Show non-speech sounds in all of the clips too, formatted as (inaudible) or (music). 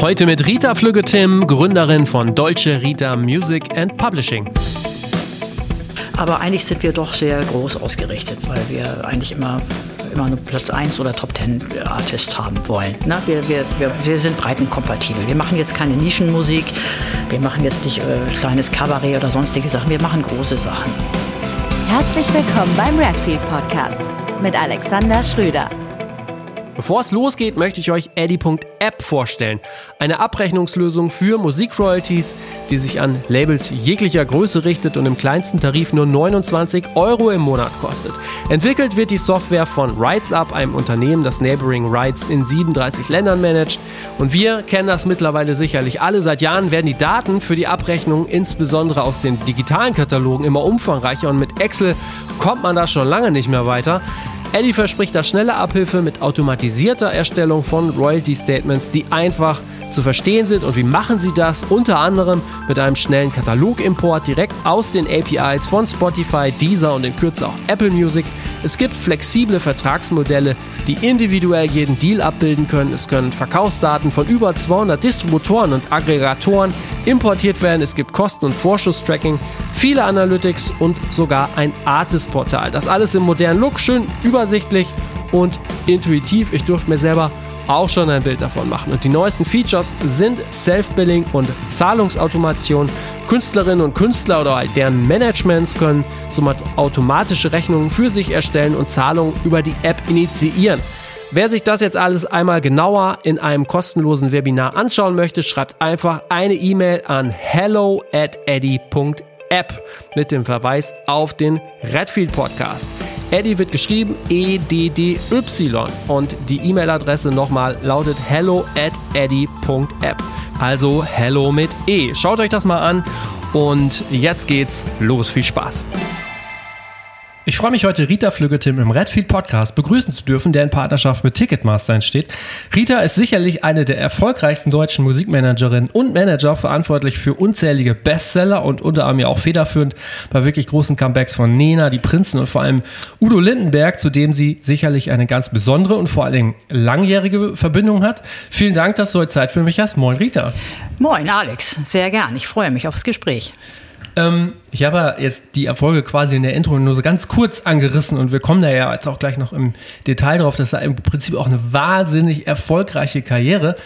Heute mit Rita Flügge-Tim, Gründerin von Deutsche Rita Music and Publishing. Aber eigentlich sind wir doch sehr groß ausgerichtet, weil wir eigentlich immer, immer nur Platz 1 oder Top 10 Artist haben wollen. Na, wir, wir, wir, wir sind breitenkompatibel. Wir machen jetzt keine Nischenmusik, wir machen jetzt nicht äh, kleines Kabarett oder sonstige Sachen, wir machen große Sachen. Herzlich willkommen beim Redfield Podcast mit Alexander Schröder. Bevor es losgeht, möchte ich euch Eddy.app vorstellen. Eine Abrechnungslösung für Musikroyalties, die sich an Labels jeglicher Größe richtet und im kleinsten Tarif nur 29 Euro im Monat kostet. Entwickelt wird die Software von RightsUp, einem Unternehmen, das Neighboring Rights in 37 Ländern managt. Und wir kennen das mittlerweile sicherlich alle. Seit Jahren werden die Daten für die Abrechnung insbesondere aus den digitalen Katalogen immer umfangreicher und mit Excel kommt man da schon lange nicht mehr weiter. Eddie verspricht da schnelle Abhilfe mit automatisierter Erstellung von Royalty Statements, die einfach zu verstehen sind. Und wie machen sie das? Unter anderem mit einem schnellen Katalogimport direkt aus den APIs von Spotify, Deezer und in Kürze auch Apple Music. Es gibt flexible Vertragsmodelle, die individuell jeden Deal abbilden können. Es können Verkaufsdaten von über 200 Distributoren und Aggregatoren importiert werden. Es gibt Kosten- und Vorschusstracking, viele Analytics und sogar ein Artist-Portal. Das alles im modernen Look, schön übersichtlich und intuitiv. Ich durfte mir selber auch schon ein Bild davon machen. Und die neuesten Features sind Self-Billing und Zahlungsautomation. Künstlerinnen und Künstler oder deren Managements können somit automatische Rechnungen für sich erstellen und Zahlungen über die App initiieren. Wer sich das jetzt alles einmal genauer in einem kostenlosen Webinar anschauen möchte, schreibt einfach eine E-Mail an hello at eddy.app mit dem Verweis auf den Redfield Podcast. Eddie wird geschrieben E-D-D-Y und die E-Mail-Adresse nochmal lautet hello at eddy.app. Also hello mit E. Schaut euch das mal an und jetzt geht's los. Viel Spaß. Ich freue mich heute, Rita Flüggetim im Redfield Podcast begrüßen zu dürfen, der in Partnerschaft mit Ticketmaster entsteht. Rita ist sicherlich eine der erfolgreichsten deutschen Musikmanagerinnen und Manager, verantwortlich für unzählige Bestseller und unter anderem ja auch federführend bei wirklich großen Comebacks von Nena, die Prinzen und vor allem Udo Lindenberg, zu dem sie sicherlich eine ganz besondere und vor allen Dingen langjährige Verbindung hat. Vielen Dank, dass du heute Zeit für mich hast. Moin, Rita. Moin, Alex. Sehr gern. Ich freue mich aufs Gespräch. Ähm, ich habe jetzt die Erfolge quasi in der Intro nur so ganz kurz angerissen und wir kommen da ja jetzt auch gleich noch im Detail drauf. Das ist im Prinzip auch eine wahnsinnig erfolgreiche Karriere.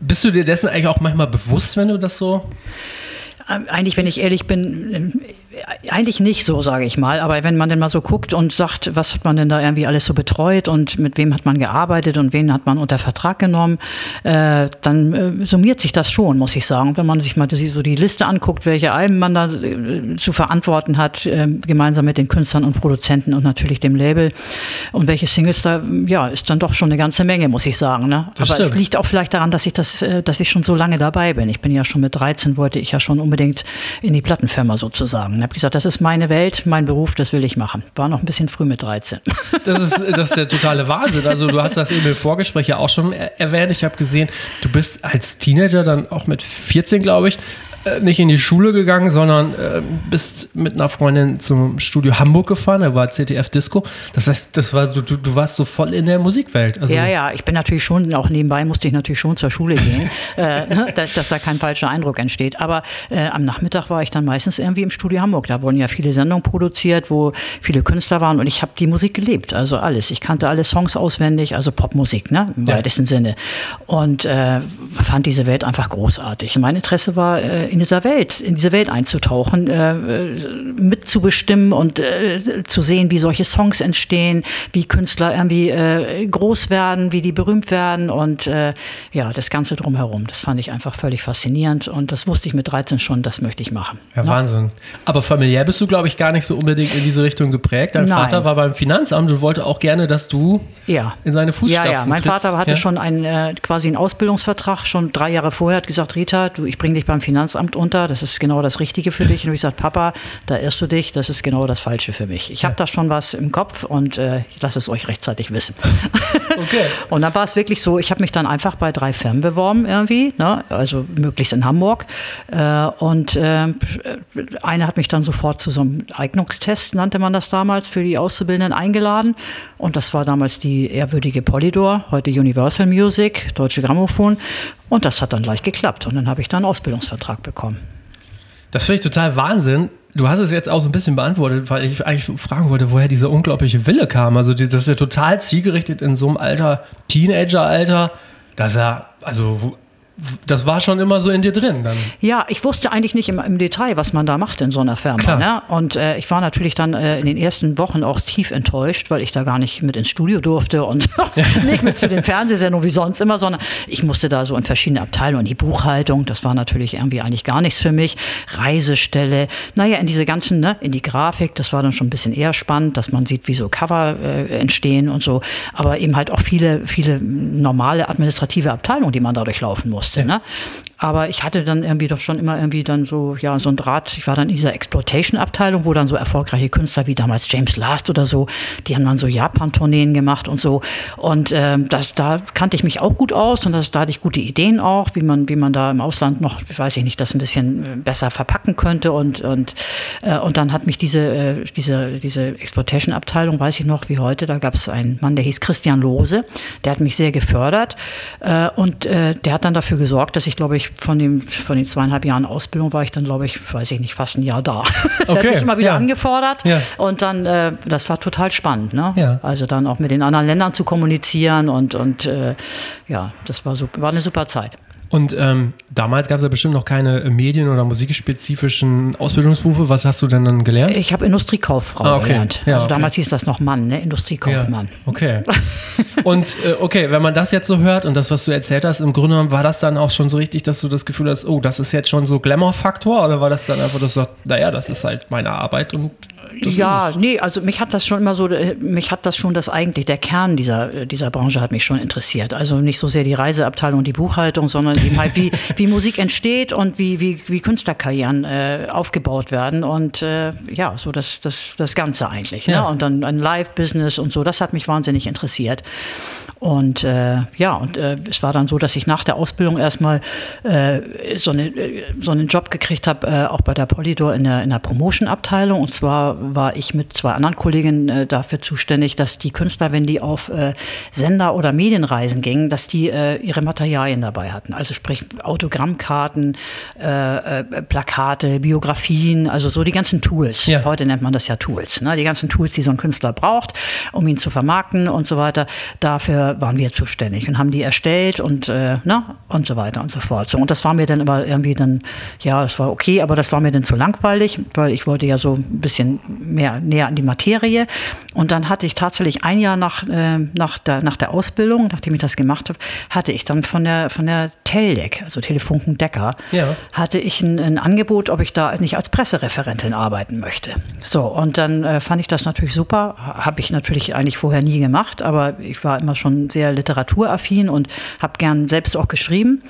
Bist du dir dessen eigentlich auch manchmal bewusst, wenn du das so eigentlich, wenn ich ehrlich bin, eigentlich nicht so, sage ich mal. Aber wenn man denn mal so guckt und sagt, was hat man denn da irgendwie alles so betreut und mit wem hat man gearbeitet und wen hat man unter Vertrag genommen, äh, dann äh, summiert sich das schon, muss ich sagen. Wenn man sich mal so die Liste anguckt, welche Alben man da äh, zu verantworten hat, gemeinsam mit den Künstlern und Produzenten und natürlich dem Label und welche Singles da, ja, ist dann doch schon eine ganze Menge, muss ich sagen. Ne? Aber stimmt. es liegt auch vielleicht daran, dass ich das, dass ich schon so lange dabei bin. Ich bin ja schon mit 13, wollte ich ja schon unbedingt unbedingt in die Plattenfirma sozusagen. Ich habe gesagt, das ist meine Welt, mein Beruf, das will ich machen. War noch ein bisschen früh mit 13. (laughs) Das ist, das ist der totale Wahnsinn. Also du hast das eben im Vorgespräch ja auch schon erwähnt. Ich habe gesehen, du bist als Teenager dann auch mit 14, glaube ich, äh, nicht in die Schule gegangen, sondern äh, bist mit einer Freundin zum Studio Hamburg gefahren, da war ZDF Disco. Das heißt, das war so, du, du warst so voll in der Musikwelt. Also ja, ja, ich bin natürlich schon, auch nebenbei musste ich natürlich schon zur Schule gehen, (laughs) äh, ne, dass, dass, da kein falscher Eindruck entsteht. Aber äh, am Nachmittag war ich dann meistens irgendwie im Studio Hamburg. Da wurden ja viele Sendungen produziert, wo viele Künstler waren und ich habe die Musik gelebt, also alles. Ich kannte alle Songs auswendig, also Popmusik, ne, im ja. weitesten Sinne. Und äh, fand diese Welt einfach großartig. Mein Interesse war äh, in dieser Welt, in diese Welt einzutauchen, äh, mitzubestimmen und äh, zu sehen, wie solche Songs entstehen, wie Künstler irgendwie äh, groß werden, wie die berühmt werden und ja, das Ganze drumherum. Das fand ich einfach völlig faszinierend und das wusste ich mit 13 schon, das möchte ich machen. Ja, no? Wahnsinn. Aber familiär bist du, glaube ich, gar nicht so unbedingt in diese Richtung geprägt. Dein Nein. Vater war beim Finanzamt und wollte auch gerne, dass du ja. in seine Fußstapfen Ja, ja. Mein Vater hatte ja? schon einen, quasi einen Ausbildungsvertrag, schon drei Jahre vorher, hat gesagt, Rita, du, ich bringe dich beim Finanzamt Lehramt unter, das ist genau das Richtige für dich. Und ich gesagt, Papa, da irrst du dich, das ist genau das Falsche für mich. Ich habe da schon was im Kopf und äh, ich lasse es euch rechtzeitig wissen. (laughs) Okay. (laughs) und dann war es wirklich so, ich habe mich dann einfach bei drei Firmen beworben irgendwie, ne? also möglichst in Hamburg. Äh, und äh, eine hat mich dann sofort zu so einem Eignungstest, nannte man das damals, für die Auszubildenden eingeladen. Und das war damals die ehrwürdige Polydor, heute Universal Music, Deutsche Grammophon. Und das hat dann gleich geklappt. Und dann habe ich da einen Ausbildungsvertrag bekommen. Das finde ich total Wahnsinn. Du hast es jetzt auch so ein bisschen beantwortet, weil ich eigentlich fragen wollte, woher dieser unglaubliche Wille kam. Also das ist ja total zielgerichtet in so einem Alter, Teenager-Alter, dass er, also das war schon immer so in dir drin dann. Ja, ich wusste eigentlich nicht im, im Detail, was man da macht in so einer Firma. Ne? Und äh, ich war natürlich dann äh, in den ersten Wochen auch tief enttäuscht, weil ich da gar nicht mit ins Studio durfte und (laughs) nicht mit zu den Fernsehsendungen wie sonst immer, sondern ich musste da so in verschiedene Abteilungen. Die Buchhaltung, das war natürlich irgendwie eigentlich gar nichts für mich. Reisestelle, naja, in diese ganzen, ne, in die Grafik, das war dann schon ein bisschen eher spannend, dass man sieht, wie so Cover äh, entstehen und so. Aber eben halt auch viele, viele normale administrative Abteilungen, die man da durchlaufen muss musste. Ja. Ne? Aber ich hatte dann irgendwie doch schon immer irgendwie dann so, ja, so ein Draht. Ich war dann in dieser Exploitation-Abteilung, wo dann so erfolgreiche Künstler wie damals James Last oder so, die haben dann so Japan-Tourneen gemacht und so. Und ähm, das, da kannte ich mich auch gut aus und das, da hatte ich gute Ideen auch, wie man, wie man da im Ausland noch, weiß ich nicht, das ein bisschen äh, besser verpacken könnte. Und, und, äh, und dann hat mich diese, äh, diese, diese Exploitation-Abteilung, weiß ich noch wie heute, da gab es einen Mann, der hieß Christian Lose, der hat mich sehr gefördert äh, und äh, der hat dann dafür gesorgt, dass ich, glaube ich, von, dem, von den zweieinhalb Jahren Ausbildung war ich dann, glaube ich, weiß ich nicht, fast ein Jahr da. (laughs) Okay. hat mich immer wieder ja. angefordert. Ja. Und dann, äh, das war total spannend. Ne? Ja. Also dann auch mit den anderen Ländern zu kommunizieren und, und äh, ja, das war, super, war eine super Zeit. Und ähm, damals gab es ja bestimmt noch keine Medien- oder musikspezifischen Ausbildungsberufe. Was hast du denn dann gelernt? Ich habe Industriekauffrau ah, okay. gelernt. Ja, also okay. damals hieß das noch Mann, ne? Industriekaufmann. Ja, okay. und äh, okay, wenn man das jetzt so hört und das, was du erzählt hast, im Grunde genommen war das dann auch schon so richtig, dass du das Gefühl hast, oh, das ist jetzt schon so Glamour-Faktor? Oder war das dann einfach, dass du sagst, naja, das ist halt meine Arbeit und ja, nee, also mich hat das schon immer so, äh, mich hat das schon das eigentlich, der Kern dieser, äh, dieser Branche hat mich schon interessiert. Also nicht so sehr die Reiseabteilung und die Buchhaltung, sondern eben halt, wie, (laughs) wie Musik entsteht und wie, wie, wie Künstlerkarrieren äh, aufgebaut werden und äh, ja, so das, das, das Ganze eigentlich. Ne? Ja. Ne? Und dann ein Live-Business und so, das hat mich wahnsinnig interessiert. Und äh, ja, und äh, es war dann so, dass ich nach der Ausbildung erstmal äh, so, eine, so einen Job gekriegt habe, äh, auch bei der Polydor in der, in der Promotion-Abteilung. Und zwar war ich mit zwei anderen Kolleginnen äh, dafür zuständig, dass die Künstler, wenn die auf äh, Sender- oder Medienreisen gingen, dass die äh, ihre Materialien dabei hatten. Also sprich Autogrammkarten, äh, äh, Plakate, Biografien, also so die ganzen Tools. Ja. Heute nennt man das ja Tools. Ne? Die ganzen Tools, die so ein Künstler braucht, um ihn zu vermarkten und so weiter. Dafür waren wir zuständig und haben die erstellt und, äh, na, ne, und so weiter und so fort. So, und das war mir dann aber irgendwie dann, ja, das war okay, aber das war mir dann zu langweilig, weil ich wollte ja so ein bisschen mehr näher an die Materie. Und dann hatte ich tatsächlich ein Jahr nach, äh, nach, der, nach der Ausbildung, nachdem ich das gemacht habe, hatte ich dann von der, von der Teldec, also Telefunken Decker, ja. hatte ich ein, ein, Angebot, ob ich da nicht als Pressereferentin arbeiten möchte. So, und dann äh, fand ich das natürlich super. Habe ich natürlich eigentlich vorher nie gemacht, aber ich war immer schon sehr literaturaffin und habe gern selbst auch geschrieben.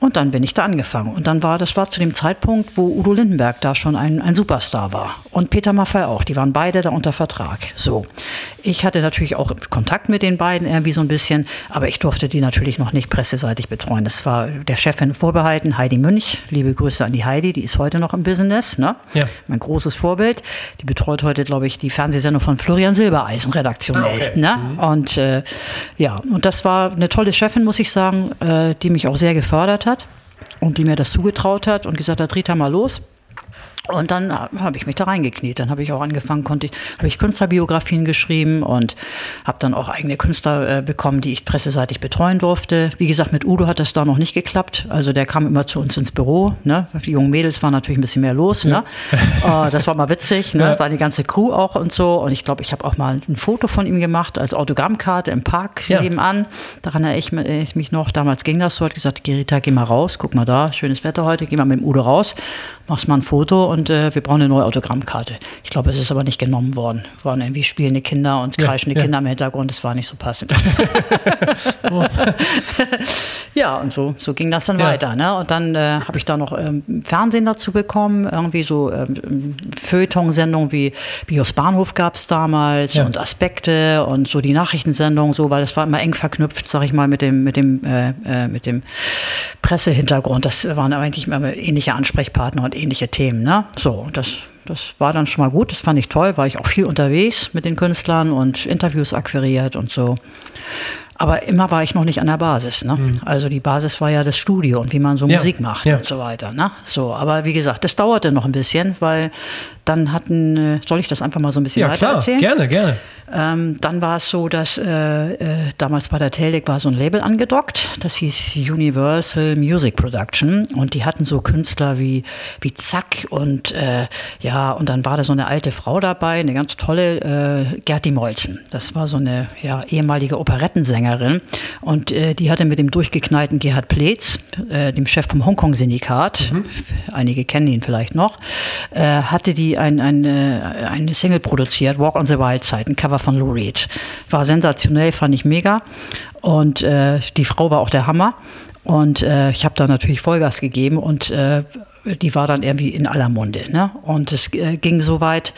Und dann bin ich da angefangen. Und dann war, das war zu dem Zeitpunkt, wo Udo Lindenberg da schon ein, ein Superstar war. Und Peter Maffay auch. Die waren beide da unter Vertrag. So. Ich hatte natürlich auch Kontakt mit den beiden irgendwie so ein bisschen, aber ich durfte die natürlich noch nicht presseseitig betreuen. Das war der Chefin vorbehalten, Heidi Münch. Liebe Grüße an die Heidi, die ist heute noch im Business. Ne? Ja. Mein großes Vorbild. Die betreut heute, glaube ich, die Fernsehsendung von Florian Silbereisen redaktionell. Ah, okay. ne? Mhm. Und äh, ja, und das war eine tolle Chefin, muss ich sagen, äh, die mich auch sehr gefördert hat und die mir das zugetraut hat und gesagt hat, Rita mal los. Und dann habe ich mich da reingekniet. Dann habe ich auch angefangen, konnte ich, habe ich Künstlerbiografien geschrieben und habe dann auch eigene Künstler äh, bekommen, die ich presseseitig betreuen durfte. Wie gesagt, mit Udo hat das da noch nicht geklappt. Also der kam immer zu uns ins Büro. Ne? Die jungen Mädels waren natürlich ein bisschen mehr los. Ne? Ja. Äh, das war mal witzig. Ne? Ja. Seine ganze Crew auch und so. Und ich glaube, ich habe auch mal ein Foto von ihm gemacht als Autogrammkarte im Park ja. nebenan. Daran erinnere ich mich noch. Damals ging das so. Hat gesagt, Gerita, geh mal raus. Guck mal da, schönes Wetter heute. Geh mal mit dem Udo raus. Machst mal ein Foto und und äh, wir brauchen eine neue Autogrammkarte. Ich glaube, es ist aber nicht genommen worden. Waren irgendwie spielende Kinder und kreischende ja, ja. Kinder im Hintergrund, das war nicht so passend. (laughs) oh. (laughs) ja, und so, so ging das dann ja. weiter. Ne? Und dann äh, habe ich da noch ähm, Fernsehen dazu bekommen, irgendwie so ähm, Feuilleton-Sendungen wie Bios Bahnhof gab es damals und Aspekte und so die Nachrichtensendungen, so, weil das war immer eng verknüpft, sag ich mal, mit dem, mit dem, äh, äh mit dem Pressehintergrund. Das waren eigentlich immer ähnliche Ansprechpartner und ähnliche Themen. Ne? So, das, das war dann schon mal gut. Das fand ich toll, war ich auch viel unterwegs mit den Künstlern und Interviews akquiriert und so. Aber immer war ich noch nicht an der Basis. Ne? Mhm. Also die Basis war ja das Studio und wie man so ja. Musik macht ja. und so weiter. Ne? So, aber wie gesagt, das dauerte noch ein bisschen, weil dann hatten, äh, soll ich das einfach mal so ein bisschen ja, weiter klar. erzählen? Gerne, gerne. Ähm, dann war es so, dass äh, äh, damals bei der Teleck war so ein Label angedockt, das hieß Universal Music Production und die hatten so Künstler wie, wie Zack und äh, ja, und dann war da so eine alte Frau dabei, eine ganz tolle äh, Gerti Molzen. Das war so eine ja, ehemalige Operettensängerin und äh, die hatte mit dem durchgeknallten Gerhard Pleetz, äh, dem Chef vom Hongkong-Syndikat, mhm. einige kennen ihn vielleicht noch, hatte die ein, ein, eine Single produziert, Walk on the Wild Side, ein Cover von Lou Reed. War sensationell, fand ich mega. Und äh, die Frau war auch der Hammer. Und äh, ich habe da natürlich Vollgas gegeben und äh, die war dann irgendwie in aller Munde. Ne? Und es äh, ging so weit,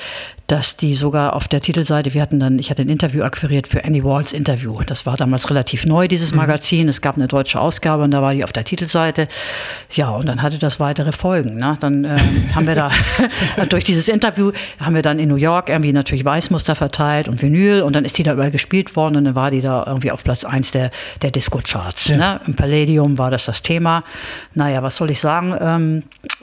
dass die sogar auf der Titelseite, wir hatten dann, ich hatte ein Interview akquiriert für Annie Walls Interview. Das war damals relativ neu, dieses mhm. Magazin. Es gab eine deutsche Ausgabe und da war die auf der Titelseite. Ja, und dann hatte das weitere Folgen. Ne? Dann ähm, (laughs) haben wir da (laughs) durch dieses Interview haben wir dann in New York irgendwie natürlich Weißmuster verteilt und Vinyl und dann ist die da überall gespielt worden und dann war die da irgendwie auf Platz 1 der, der Disco-Charts. Ja. Ne? Im Palladium war das das Thema. Naja, was soll ich sagen? Ähm, äh,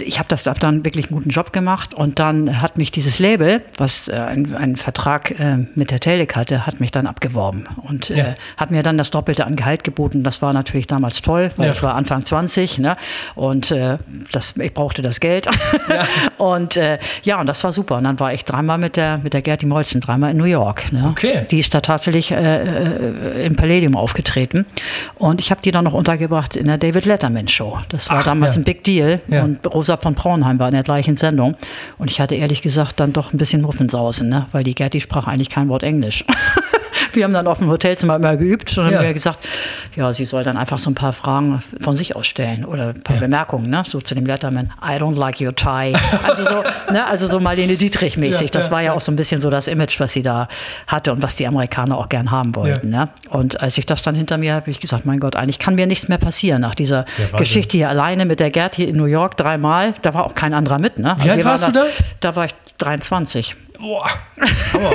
ich habe das hab dann wirklich einen guten Job gemacht und dann hat mich dieses Label, was äh, einen, Vertrag äh, mit der Teleck hatte, hat mich dann abgeworben und äh, ja. hat mir dann das Doppelte an Gehalt geboten. Das war natürlich damals toll, weil ja. ich war Anfang 20 ne? und äh, das, ich brauchte das Geld. Ja. (laughs) und äh, ja, und das war super. Und dann war ich dreimal mit der, mit der Gerti Molzen, dreimal in New York. Ne? Okay. Die ist da tatsächlich im Palladium aufgetreten und ich habe die dann noch untergebracht in der David Letterman Show. Das war Ach, damals ein Big Deal. Ja. Und Rosa von Braunheim war in der gleichen Sendung. Und ich hatte ehrlich gesagt dann doch ein bisschen Muffensausen, ne? weil die Gerti sprach eigentlich kein Wort Englisch. (laughs) wir haben dann auf dem Hotelzimmer immer geübt und ja. haben mir gesagt, ja, sie soll dann einfach so ein paar Fragen von sich aus stellen oder ein paar ja. Bemerkungen, ne? so zu dem Letterman, I don't like your tie. Also so, ne? also so Marlene Dietrich mäßig. Ja, das war ja auch so ein bisschen so das Image, was sie da hatte und was die Amerikaner auch gern haben wollten. Ne? Und als ich das dann hinter mir habe, habe ich gesagt, mein Gott, eigentlich kann mir nichts mehr passieren nach dieser Geschichte hier alleine mit der Gerd hier in New York dreimal. Da war auch kein anderer mit. Ne? Wie also alt warst du da? Da war ich 23. Boah. (laughs)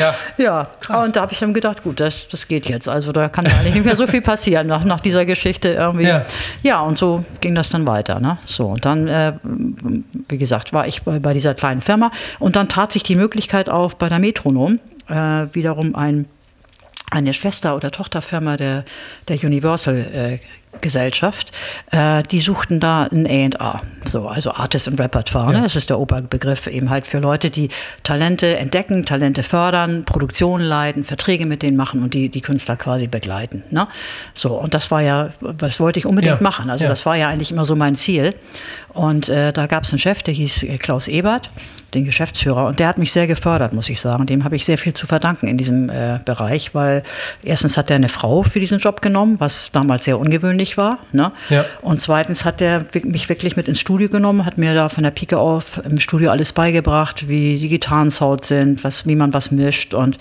Ja. (laughs) Ja, Krass. und da habe ich dann gedacht, gut, das, das geht jetzt. Also da kann eigentlich nicht mehr so viel passieren nach, nach dieser Geschichte irgendwie. Ja. ja, und so ging das dann weiter. Ne? So, und dann, äh, wie gesagt, war ich bei, bei dieser kleinen Firma und dann tat sich die Möglichkeit auf bei der Metronom, äh, wiederum ein eine Schwester- oder Tochterfirma der, der Universal äh, Gesellschaft, äh, die suchten da ein A&R, so, also Artist and Repertoire. Ne? Das ist der Oberbegriff eben halt für Leute, die Talente entdecken, Talente fördern, Produktionen leiten, Verträge mit denen machen und die, die Künstler quasi begleiten. Ne? So, und das war ja, was wollte ich unbedingt ja. machen. Also ja. das war ja eigentlich immer so mein Ziel. Und äh, da gab es einen Chef, der hieß äh, Klaus Ebert, den Geschäftsführer, und der hat mich sehr gefördert, muss ich sagen. Dem habe ich sehr viel zu verdanken in diesem äh, Bereich, weil erstens hat er eine Frau für diesen Job genommen, was damals sehr ungewöhnlich war. Ne? Ja. Und zweitens hat er mich wirklich mit ins Studio genommen, hat mir da von der Pike auf im Studio alles beigebracht, wie die Gitarrensound sind, was, wie man was mischt und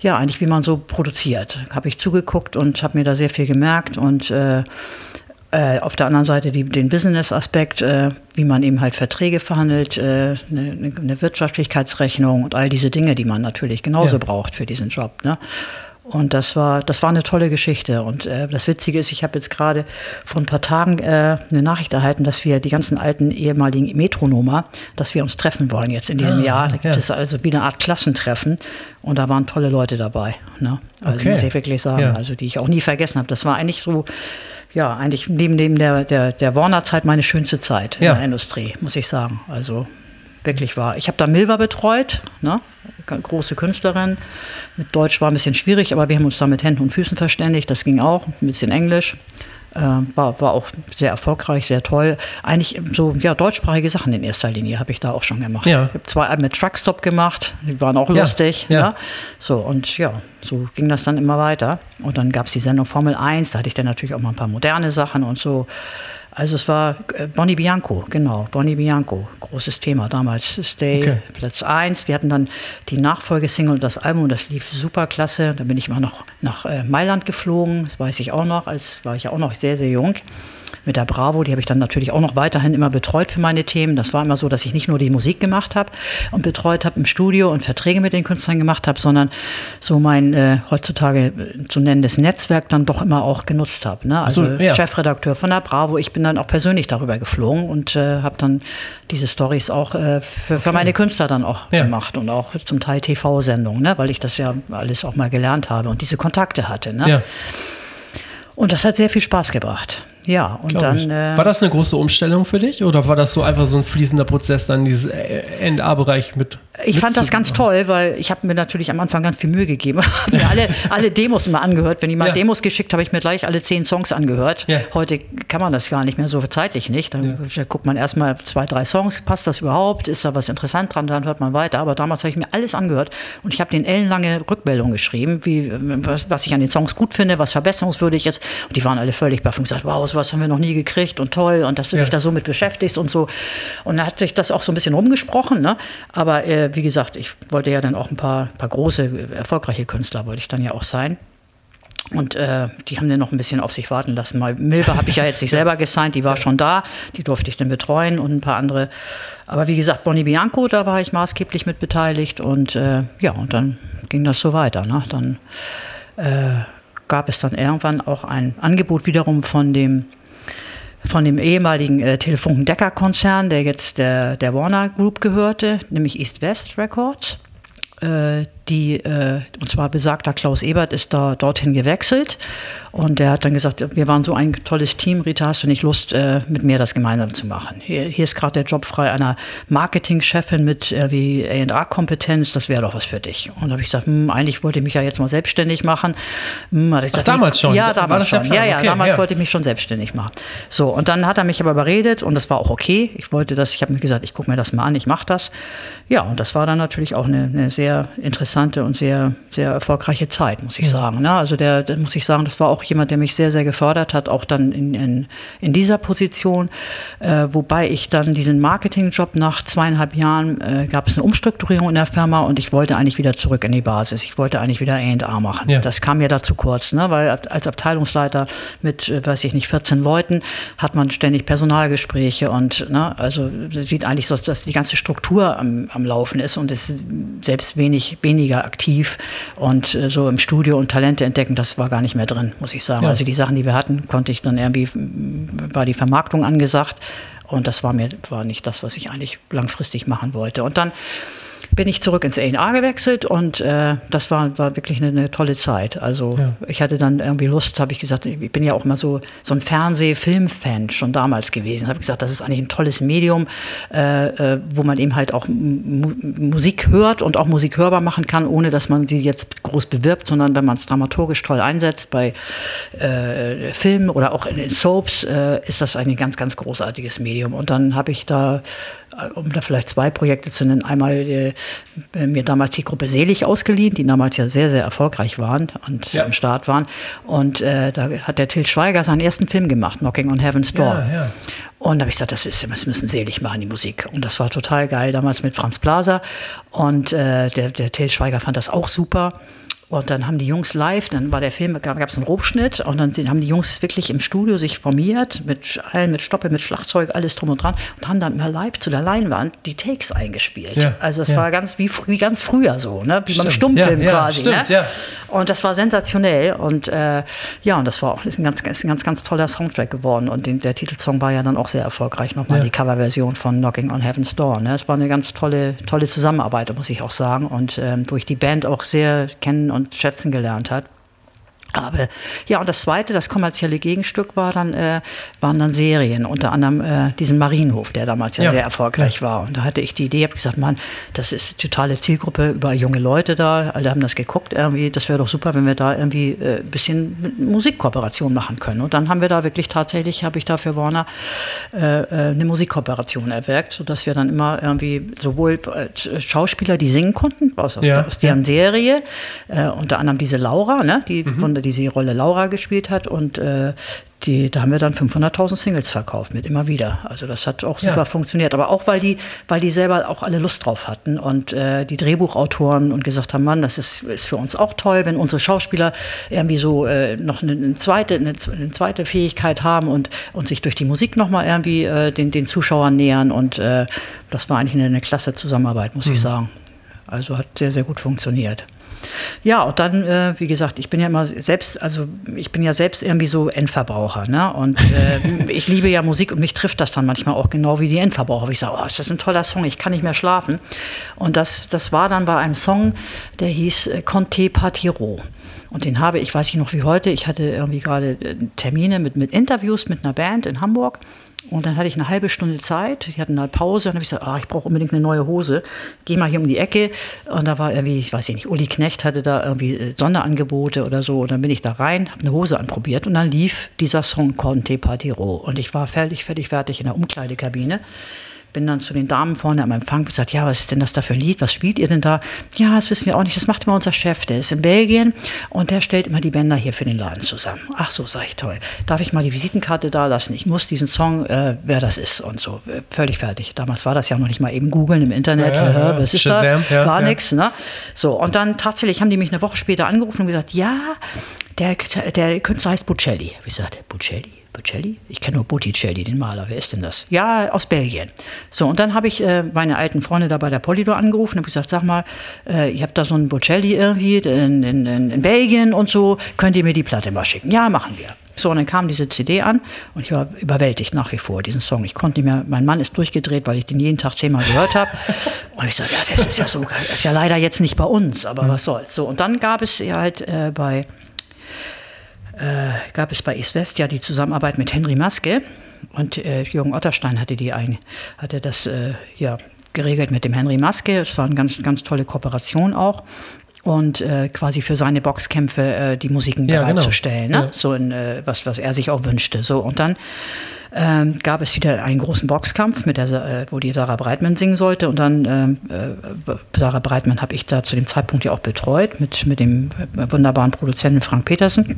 ja, eigentlich wie man so produziert. Habe ich zugeguckt und habe mir da sehr viel gemerkt und äh, äh, auf der anderen Seite die, den Business-Aspekt, äh, wie man eben halt Verträge verhandelt, äh, eine, eine, Wirtschaftlichkeitsrechnung und all diese Dinge, die man natürlich genauso ja. braucht für diesen Job. Ne? Und das war, das war eine tolle Geschichte. Und äh, das Witzige ist, ich habe jetzt gerade vor ein paar Tagen äh, eine Nachricht erhalten, dass wir die ganzen alten ehemaligen Metronomer, dass wir uns treffen wollen jetzt in diesem ah, Jahr. Da gibt ja. es also wie eine Art Klassentreffen. Und da waren tolle Leute dabei. Ne? Also okay. muss ich wirklich sagen, ja. also die ich auch nie vergessen habe. Das war eigentlich so ja, eigentlich neben, neben der, der, der Warner-Zeit meine schönste Zeit ja. in der Industrie, muss ich sagen. Also wirklich war. Ich habe da Milva betreut, ne? große Künstlerin. Mit Deutsch war ein bisschen schwierig, aber wir haben uns da mit Händen und Füßen verständigt. Das ging auch, ein bisschen Englisch. Äh, war, war auch sehr erfolgreich, sehr toll. Eigentlich so ja, deutschsprachige Sachen in erster Linie habe ich da auch schon gemacht. Ja. Ich habe zwei mit Truckstop gemacht, die waren auch Ja, lustig. ja. Ja. So, und ja, so ging das dann immer weiter. Und dann gab es die Sendung Formel 1, da hatte ich dann natürlich auch mal ein paar moderne Sachen und so. Also es war äh, Bonnie Bianco, genau, Bonnie Bianco, großes Thema damals. Stay Okay. Platz 1. Wir hatten dann die Nachfolgesingle und das Album, das lief super klasse. Da bin ich mal noch nach äh, Mailand geflogen, das weiß ich auch noch, als war ich ja auch noch sehr, sehr jung. Mit der Bravo, die habe ich dann natürlich auch noch weiterhin immer betreut für meine Themen. Das war immer so, dass ich nicht nur die Musik gemacht habe und betreut habe im Studio und Verträge mit den Künstlern gemacht habe, sondern so mein äh, heutzutage äh, zu nennendes Netzwerk dann doch immer auch genutzt habe. Ne? Also so, ja. Chefredakteur von der Bravo. Ich bin dann auch persönlich darüber geflogen und äh, habe dann diese Stories auch äh, für, für meine Künstler dann auch Ja. gemacht und auch zum Teil TV-Sendungen, ne? weil ich das ja alles auch mal gelernt habe und diese Kontakte hatte. Ne? Ja, Und das hat sehr viel Spaß gebracht. Ja, und glaub dann. Äh, War das eine große Umstellung für dich oder war das so einfach so ein fließender Prozess, dann dieses NA-Bereich mit? Ich fand das ganz toll, weil ich habe mir natürlich am Anfang ganz viel Mühe gegeben. (laughs) habe mir alle, alle Demos immer angehört. Wenn jemand Ja. Demos geschickt, habe ich mir gleich alle zehn Songs angehört. Ja. Heute kann man das gar nicht mehr so zeitlich nicht. Dann guckt man erstmal zwei, drei Songs. Passt das überhaupt? Ist da was interessant dran? Dann hört man weiter. Aber damals habe ich mir alles angehört und ich habe den ellenlange Rückmeldungen geschrieben, wie, was, was ich an den Songs gut finde, was verbesserungswürdig ist. Und die waren alle völlig baff und gesagt, wow, sowas haben wir noch nie gekriegt und toll und dass du Ja. dich da so mit beschäftigst und so. Und da hat sich das auch so ein bisschen rumgesprochen. Ne? Aber äh, wie gesagt, ich wollte ja dann auch ein paar, paar große, äh, erfolgreiche Künstler, wollte ich dann ja auch sein. Und äh, die haben dann noch ein bisschen auf sich warten lassen. Mal Milva habe ich ja jetzt nicht (laughs) selber gesigned, die war schon da, die durfte ich dann betreuen und ein paar andere. Aber wie gesagt, Bonnie Bianco, da war ich maßgeblich mit beteiligt und äh, ja, und dann ging das so weiter. Ne? Dann äh, gab es dann irgendwann auch ein Angebot wiederum von dem von dem ehemaligen äh, Telefunken-Decker-Konzern, der jetzt der, der Warner Group gehörte, nämlich East West Records. Äh, die, äh, und zwar besagter Klaus Ebert ist da dorthin gewechselt und der hat dann gesagt, wir waren so ein tolles Team, Rita, hast du nicht Lust, äh, mit mir das gemeinsam zu machen? Hier, hier ist gerade der Job frei einer Marketingchefin mit äh, wie A&R-Kompetenz, das wäre doch was für dich. Und da habe ich gesagt, hm, eigentlich wollte ich mich ja jetzt mal selbstständig machen. Hm, hat ich gesagt, damals schon? Ja, damals schon. Ja, ja, Okay, damals ja. wollte ich mich schon selbstständig machen. So, und dann hat er mich aber überredet und das war auch okay. Ich wollte das, ich habe mir gesagt, ich gucke mir das mal an, ich mache das. Ja, und das war dann natürlich auch eine, eine sehr interessante und sehr, sehr erfolgreiche Zeit, muss ich sagen. Ne? Also der, der, muss ich sagen, das war auch jemand, der mich sehr, sehr gefördert hat, auch dann in, in, in dieser Position. Äh, wobei ich dann diesen Marketingjob nach zweieinhalb Jahren äh, gab es eine Umstrukturierung in der Firma und ich wollte eigentlich wieder zurück in die Basis. Ich wollte eigentlich wieder A&A machen. Ja. Das kam mir da zu kurz, ne? weil als Abteilungsleiter mit, äh, weiß ich nicht, 14 Leuten hat man ständig Personalgespräche und ne, also sieht eigentlich so, dass die ganze Struktur am, am Laufen ist und ist selbst wenig weniger aktiv und äh, so im Studio und Talente entdecken, das war gar nicht mehr drin, muss ich sagen. Ja. Also die Sachen, die wir hatten, konnte ich dann irgendwie war die Vermarktung angesagt und das war mir war nicht das, was ich eigentlich langfristig machen wollte. Und dann bin ich zurück ins A&R gewechselt und äh, das war, war wirklich eine, eine tolle Zeit. Also Ja. ich hatte dann irgendwie Lust, habe ich gesagt, ich bin ja auch immer so, so ein Fernseh-Film-Fan schon damals gewesen. Habe gesagt, das ist eigentlich ein tolles Medium, äh, äh, wo man eben halt auch Mu Musik hört und auch Musik hörbar machen kann, ohne dass man sie jetzt groß bewirbt, sondern wenn man es dramaturgisch toll einsetzt bei äh, Filmen oder auch in, in Soaps, äh, ist das ein ganz, ganz großartiges Medium. Und dann habe ich da um da vielleicht zwei Projekte zu nennen, einmal äh, mir damals die Gruppe Selig ausgeliehen, die damals ja sehr, sehr erfolgreich waren und Ja. am Start waren. Und äh, da hat der Till Schweiger seinen ersten Film gemacht, Knocking on Heaven's Door. Ja, ja. Und da habe ich gesagt, das, ist, das müssen selig machen, die Musik. Und das war total geil, damals mit Franz Blaser. Und äh, der, der Till Schweiger fand das auch super. Und dann haben die Jungs live, dann war der Film, gab es einen Rohschnitt und dann haben die Jungs wirklich im Studio sich formiert, mit allen, mit Stoppe, mit Schlagzeug, alles drum und dran und haben dann mal live zu der Leinwand die Takes eingespielt. Ja, also es ja. war ganz wie, wie ganz früher so, ne? wie beim Stummfilm ja, ja, quasi. stimmt, ne? ja. Und das war sensationell und äh, ja, und das war auch ist ein ganz, ist ein ganz, ganz toller Soundtrack geworden und den, der Titelsong war ja dann auch sehr erfolgreich, nochmal die Coverversion von Knocking on Heaven's Door. Ne? Es war eine ganz tolle, tolle Zusammenarbeit, muss ich auch sagen und ähm, wo ich die Band auch sehr kennen und schätzen gelernt hat. Aber ja, und das zweite, das kommerzielle Gegenstück war dann, äh, waren dann Serien, unter anderem äh, diesen Marienhof, der damals ja, ja sehr erfolgreich ja. war. Und da hatte ich die Idee, habe gesagt, Mann, das ist totale Zielgruppe, überall junge Leute da, alle haben das geguckt irgendwie, das wäre doch super, wenn wir da irgendwie äh, ein bisschen Musikkooperation machen können. Und dann haben wir da wirklich tatsächlich, habe ich da für Warner äh, äh, eine Musikkooperation erwirkt, sodass wir dann immer irgendwie sowohl äh, Schauspieler, die singen konnten, aus, aus, ja. aus deren Serie, unter anderem diese Laura, ne, die mhm. von der die Rolle Laura gespielt hat und äh, die, da haben wir dann 500.000 Singles verkauft mit immer wieder. Also das hat auch super ja. funktioniert. Aber auch weil die, weil die selber auch alle Lust drauf hatten und äh, die Drehbuchautoren und gesagt haben, Mann, das ist, ist für uns auch toll, wenn unsere Schauspieler irgendwie so äh, noch eine, eine, zweite, eine, eine, zweite Fähigkeit haben und, und sich durch die Musik nochmal irgendwie äh, den, den Zuschauern nähern. Und äh, das war eigentlich eine, eine klasse Zusammenarbeit, muss mhm. ich sagen. Also hat sehr, sehr gut funktioniert. Ja, und dann, äh, wie gesagt, ich bin ja immer selbst, also ich bin ja selbst irgendwie so Endverbraucher, ne? Und äh, (laughs) ich liebe ja Musik und mich trifft das dann manchmal auch genau wie die Endverbraucher. Ich sage, oh, ist das ein toller Song, ich kann nicht mehr schlafen. Und das, das war dann bei einem Song, der hieß äh, Conte Patiro. Und den habe ich, weiß ich noch wie heute, ich hatte irgendwie gerade äh, Termine mit, mit Interviews mit einer Band in Hamburg. Und dann hatte ich eine halbe Stunde Zeit. Ich hatte eine Pause. Dann habe ich gesagt, ah, ich brauche unbedingt eine neue Hose. Geh mal hier um die Ecke. Und da war irgendwie, ich weiß nicht, Uli Knecht hatte da irgendwie äh, Sonderangebote oder so. Und dann bin ich da rein, habe eine Hose anprobiert. Und dann lief dieser Song Conte Partiro. Und ich war fertig, fertig, fertig in der Umkleidekabine bin dann zu den Damen vorne am Empfang gesagt, ja, was ist denn das da für ein Lied? Was spielt ihr denn da? Ja, das wissen wir auch nicht. Das macht immer unser Chef. Der ist in Belgien und der stellt immer die Bänder hier für den Laden zusammen. Ach so, sag ich toll. Darf ich mal die Visitenkarte da lassen? Ich muss diesen Song, äh, wer das ist und so. Äh, völlig fertig. Damals war das ja noch nicht mal eben googeln im Internet. Ja, ja, ja. Was ist Shazam, das? Gar nichts. Ne? So, und dann tatsächlich haben die mich eine Woche später angerufen und gesagt, ja, der, der Künstler heißt Buccelli. Wie gesagt, Buccelli? Bocelli? Ich kenne nur Botticelli, den Maler. Wer ist denn das? Ja, aus Belgien. So, und dann habe ich äh, meine alten Freunde da bei der Polydor angerufen und habe gesagt, sag mal, äh, ihr habt da so einen Bocelli irgendwie in, in, in, Belgien und so, könnt ihr mir die Platte mal schicken? Ja, machen wir. So, und dann kam diese CD an und ich war überwältigt nach wie vor, diesen Song. Ich konnte nicht mehr, mein Mann ist durchgedreht, weil ich den jeden Tag zehnmal gehört habe. (laughs) Und ich sagte, ja, das ist ja so. Das ist ja leider jetzt nicht bei uns, aber mhm. was soll's. So, und dann gab es halt äh, bei äh, gab es bei East West ja die Zusammenarbeit mit Henry Maske und äh, Jürgen Otterstein hatte die ein, hatte das äh, ja geregelt mit dem Henry Maske. Es war eine ganz, ganz tolle Kooperation auch und äh, quasi für seine Boxkämpfe äh, die Musiken ja, genau. bereitzustellen, genau. ne? ja. so in, äh, was, was er sich auch wünschte. So und dann ähm, gab es wieder einen großen Boxkampf, mit der, äh, wo die Sarah Breitmann singen sollte. Und dann ähm, äh, Sarah Breitmann habe ich da zu dem Zeitpunkt ja auch betreut mit, mit dem wunderbaren Produzenten Frank Petersen.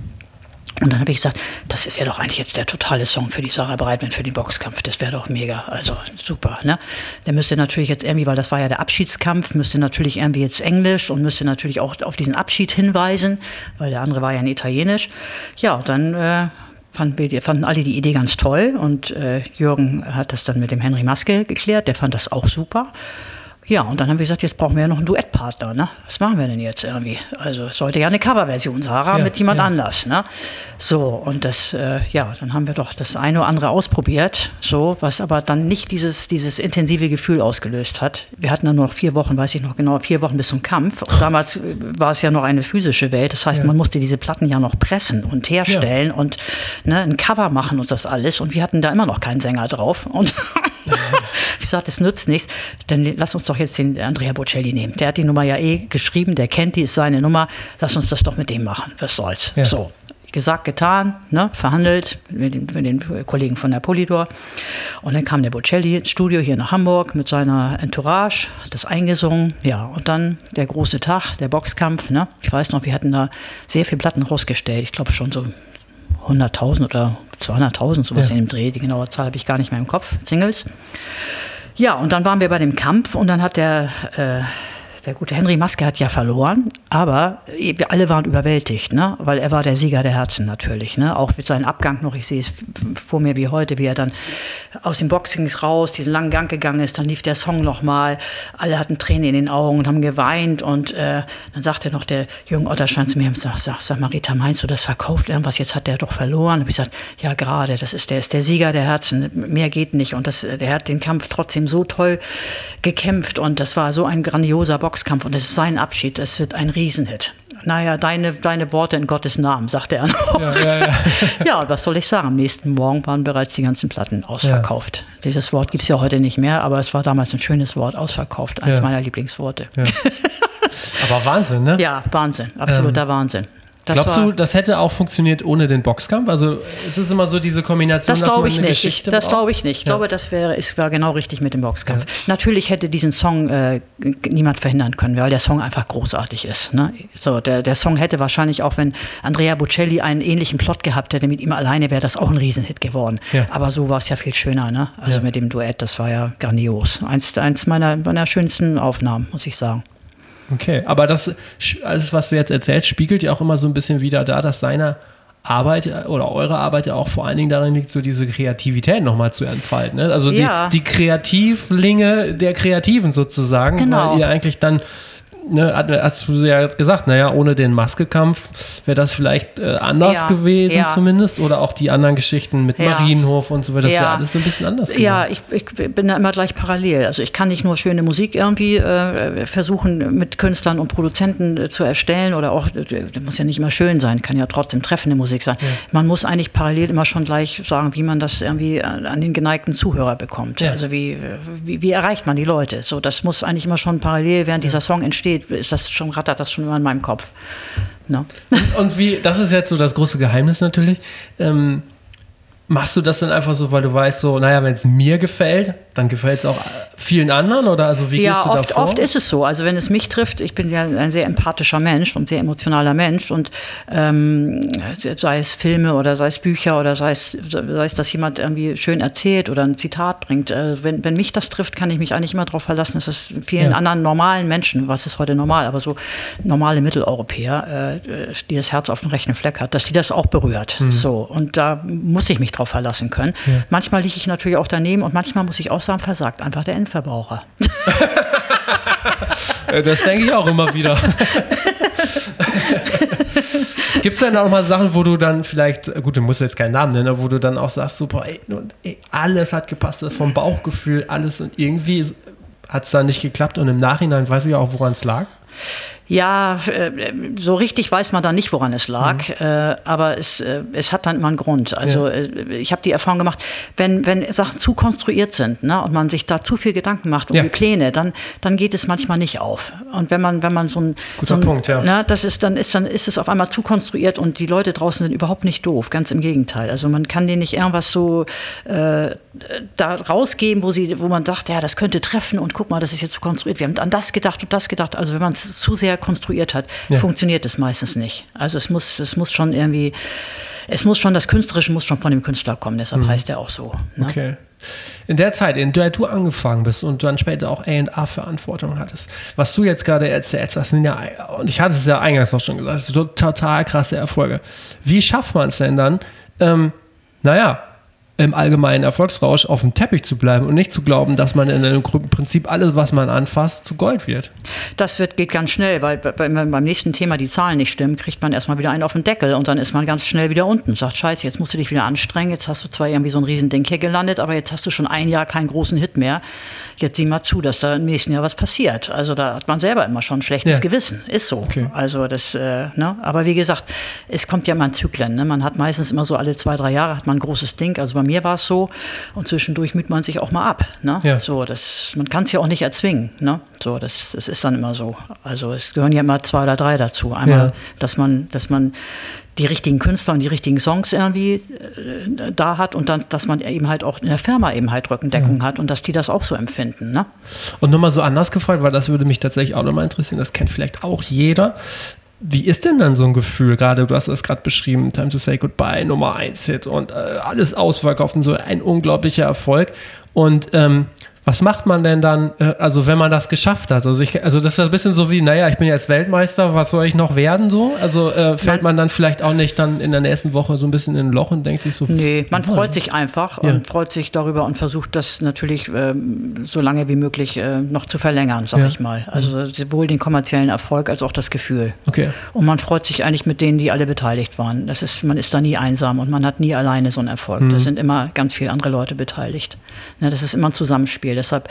Und dann habe ich gesagt, das ist ja doch eigentlich jetzt der totale Song für die Sarah Breitmann, für den Boxkampf. Das wäre doch mega. Also super. Ne? Der müsste natürlich jetzt irgendwie, weil das war ja der Abschiedskampf, müsste natürlich irgendwie jetzt Englisch und müsste natürlich auch auf diesen Abschied hinweisen, weil der andere war ja in Italienisch. Ja, dann äh, fanden, wir, fanden alle die Idee ganz toll und äh, Jürgen hat das dann mit dem Henry Maske geklärt. Der fand das auch super. Ja, und dann haben wir gesagt, jetzt brauchen wir ja noch einen Duettpartner. Ne? Was machen wir denn jetzt irgendwie? Also es sollte ja eine Coverversion Sarah ja, mit jemand ja. anders. Ne? So, und das, äh, ja, dann haben wir doch das eine oder andere ausprobiert, so, was aber dann nicht dieses, dieses intensive Gefühl ausgelöst hat. Wir hatten dann nur noch vier Wochen, weiß ich noch genau, vier Wochen bis zum Kampf. Und damals war es ja noch eine physische Welt. Das heißt, ja. man musste diese Platten ja noch pressen und herstellen und ne, ein Cover machen und das alles. Und wir hatten da immer noch keinen Sänger drauf. Und (laughs) ich sagte, es nützt nichts. Dann lass uns doch jetzt den Andrea Bocelli nehmen. Der hat die Nummer ja eh geschrieben, der kennt die, ist seine Nummer. Lass uns das doch mit dem machen. Was soll's? Ja. So. Gesagt, getan, ne, verhandelt mit den, mit den, Kollegen von der Polydor. Und dann kam der Bocelli ins Studio hier nach Hamburg mit seiner Entourage, hat das eingesungen. Ja, und dann der große Tag, der Boxkampf. Ne? Ich weiß noch, wir hatten da sehr viele Platten rausgestellt. Ich glaube schon so 100.000 oder 200.000, sowas ja. in dem Dreh. Die genaue Zahl habe ich gar nicht mehr im Kopf, Singles. Ja, und dann waren wir bei dem Kampf und dann hat der äh, der gute Henry Maske hat ja verloren, aber wir alle waren überwältigt, ne? weil er war der Sieger der Herzen natürlich. Ne? Auch mit seinem Abgang noch, ich sehe es vor mir wie heute, wie er dann aus dem Boxing raus, diesen langen Gang gegangen ist, dann lief der Song nochmal, alle hatten Tränen in den Augen und haben geweint und äh, dann sagte noch der Jürgen Otterstein zu mir, sag, sag, sag Marita, meinst du, das verkauft irgendwas, jetzt hat der doch verloren? Und ich gesagt, ja gerade, das ist der, ist der Sieger der Herzen, mehr geht nicht und das, der hat den Kampf trotzdem so toll gekämpft und das war so ein grandioser Box Boxkampf und es ist sein Abschied. Es wird ein Riesenhit. Naja, deine, deine Worte in Gottes Namen, sagte er noch. (laughs) Ja, ja, ja. ja, was soll ich sagen? Am nächsten Morgen waren bereits die ganzen Platten ausverkauft. Dieses Wort gibt es ja heute nicht mehr, aber es war damals ein schönes Wort, ausverkauft. Eines meiner Lieblingsworte. (laughs) aber Wahnsinn, ne? Ja, Wahnsinn. Absoluter ähm. Wahnsinn. Das Glaubst du, das hätte auch funktioniert ohne den Boxkampf? Also es ist immer so diese Kombination, das glaube ich nicht. Ich, das glaube ich nicht. Ich ja. glaube, das wäre, es war genau richtig mit dem Boxkampf. Ja. Natürlich hätte diesen Song äh, niemand verhindern können, weil der Song einfach großartig ist. Ne? So, der, der Song hätte wahrscheinlich auch, wenn Andrea Bocelli einen ähnlichen Plot gehabt hätte mit ihm alleine, wäre das auch ein Riesenhit geworden. Ja. Aber so war es ja viel schöner. Ne? Also mit dem Duett, das war ja grandios. Eins, eins meiner, meiner schönsten Aufnahmen, muss ich sagen. Okay, aber das, alles, was du jetzt erzählst, spiegelt ja auch immer so ein bisschen wieder da, dass seine Arbeit oder eure Arbeit ja auch vor allen Dingen darin liegt, so diese Kreativität nochmal zu entfalten. Ne? Also ja. die, die Kreativlinge der Kreativen sozusagen, genau. weil ihr eigentlich dann ne, hast du ja gesagt, naja, ohne den Maskekampf wäre das vielleicht äh, anders ja, gewesen ja. zumindest. Oder auch die anderen Geschichten mit ja. Marienhof und so weiter. Das wäre alles so ein bisschen anders gewesen. Ja, ich, ich, bin da immer gleich parallel. Also ich kann nicht nur schöne Musik irgendwie äh, versuchen, mit Künstlern und Produzenten äh, zu erstellen oder auch, das muss ja nicht immer schön sein, kann ja trotzdem treffende Musik sein. Man muss eigentlich parallel immer schon gleich sagen, wie man das irgendwie an den geneigten Zuhörer bekommt. Also wie, wie, wie, erreicht man die Leute? So, das muss eigentlich immer schon parallel, während dieser Song entsteht, geht, ist das schon, rattert das schon immer in meinem Kopf. Ne? Und, und, wie, das ist jetzt so das große Geheimnis natürlich. Ähm, machst du das dann einfach so, weil du weißt, so, naja, wenn es mir gefällt, dann gefällt es auch vielen anderen oder also wie ja, gehst du oft, da vor? oft ist es so. Also wenn es mich trifft, ich bin ja ein sehr empathischer Mensch und sehr emotionaler Mensch und ähm, sei es Filme oder sei es Bücher oder sei es, sei es, dass jemand irgendwie schön erzählt oder ein Zitat bringt. Äh, wenn, wenn mich das trifft, kann ich mich eigentlich immer darauf verlassen, dass es vielen ja. anderen normalen Menschen, was ist heute normal, aber so normale Mitteleuropäer, äh, die das Herz auf dem rechten Fleck hat, dass die das auch berührt. Mhm. So und da muss ich mich drauf verlassen können. Ja. Manchmal liege ich natürlich auch daneben und manchmal muss ich auch sagen, versagt einfach der Endverbraucher. (laughs) das denke ich auch immer wieder. (laughs) Gibt es denn auch mal Sachen, wo du dann vielleicht, gut, du musst jetzt keinen Namen nennen, wo du dann auch sagst, super, ey, alles hat gepasst, vom Bauchgefühl, alles und irgendwie hat es dann nicht geklappt und im Nachhinein weiß ich auch, woran es lag? Ja, äh, so richtig weiß man da nicht, woran es lag, mhm. Äh, aber es, äh, es hat dann immer einen Grund. Also ja. ich habe die Erfahrung gemacht, wenn, wenn Sachen zu konstruiert sind ne, und man sich da zu viel Gedanken macht um ja. die Pläne, dann, dann geht es manchmal nicht auf. Und wenn man, wenn man so ein... Guter so ein, Punkt, ja. Ne, das ist, dann, ist, dann ist es auf einmal zu konstruiert und die Leute draußen sind überhaupt nicht doof, ganz im Gegenteil. Also man kann denen nicht irgendwas so äh, da rausgeben, wo, sie, wo man sagt, ja, das könnte treffen und guck mal, das ist jetzt so konstruiert. Wir haben an das gedacht und das gedacht. Also wenn man es zu sehr konstruiert hat, ja. funktioniert es meistens nicht. Also es muss, es muss schon irgendwie, es muss schon, das Künstlerische muss schon von dem Künstler kommen, deshalb mhm. heißt er auch so. Ne? Okay. In der Zeit, in der du angefangen bist und dann später auch A&A-Verantwortung hattest, was du jetzt gerade erzählst, das sind ja, und ich hatte es ja eingangs auch schon gesagt, das sind total krasse Erfolge. Wie schafft man es denn dann, ähm, naja, im allgemeinen Erfolgsrausch auf dem Teppich zu bleiben und nicht zu glauben, dass man in einem Prinzip alles, was man anfasst, zu Gold wird. Das wird, geht ganz schnell, weil wenn beim nächsten Thema die Zahlen nicht stimmen, kriegt man erstmal wieder einen auf den Deckel und dann ist man ganz schnell wieder unten. Sagt, scheiße, jetzt musst du dich wieder anstrengen, jetzt hast du zwar irgendwie so ein Riesending hier gelandet, aber jetzt hast du schon ein Jahr keinen großen Hit mehr. Jetzt sieh mal zu, dass da im nächsten Jahr was passiert. Also da hat man selber immer schon ein schlechtes ja. Gewissen. Ist so. Okay. Also das, äh, ne? Aber wie gesagt, es kommt ja immer in Zyklen. Ne? Man hat meistens immer so alle zwei, drei Jahre hat man ein großes Ding. Also bei mir war es so. Und zwischendurch müht man sich auch mal ab. Ne? Ja. So, das, man kann es ja auch nicht erzwingen. Ne? So, das, das ist dann immer so. Also es gehören ja immer zwei oder drei dazu. Einmal, ja. dass man, dass man die richtigen Künstler und die richtigen Songs irgendwie äh, da hat und dann, dass man eben halt auch in der Firma eben halt Rückendeckung ja. hat und dass die das auch so empfinden. Ne? Und nochmal so anders gefragt, weil das würde mich tatsächlich auch nochmal interessieren, das kennt vielleicht auch jeder. Wie ist denn dann so ein Gefühl? Gerade, du hast das gerade beschrieben, Time to Say Goodbye, Nummer 1 Hit und äh, alles ausverkauft und so ein unglaublicher Erfolg. Und ähm, was macht man denn dann, äh, also wenn man das geschafft hat? Also, ich, also das ist ein bisschen so wie, naja, ich bin jetzt Weltmeister, was soll ich noch werden so? Also äh, fällt man, dann vielleicht auch nicht dann in der nächsten Woche so ein bisschen in ein Loch und denkt sich so. Nee, man freut sich einfach ja. und freut sich darüber und versucht das natürlich ähm, so lange wie möglich äh, noch zu verlängern, sag ja. ich mal. Also sowohl den kommerziellen Erfolg als auch das Gefühl. Okay. Und man freut sich eigentlich mit denen, die alle beteiligt waren. Das ist, man ist da nie einsam und man hat nie alleine so einen Erfolg. Mhm. Da sind immer ganz viele andere Leute beteiligt. Ja, ne, das ist immer ein Zusammenspiel Deshalb,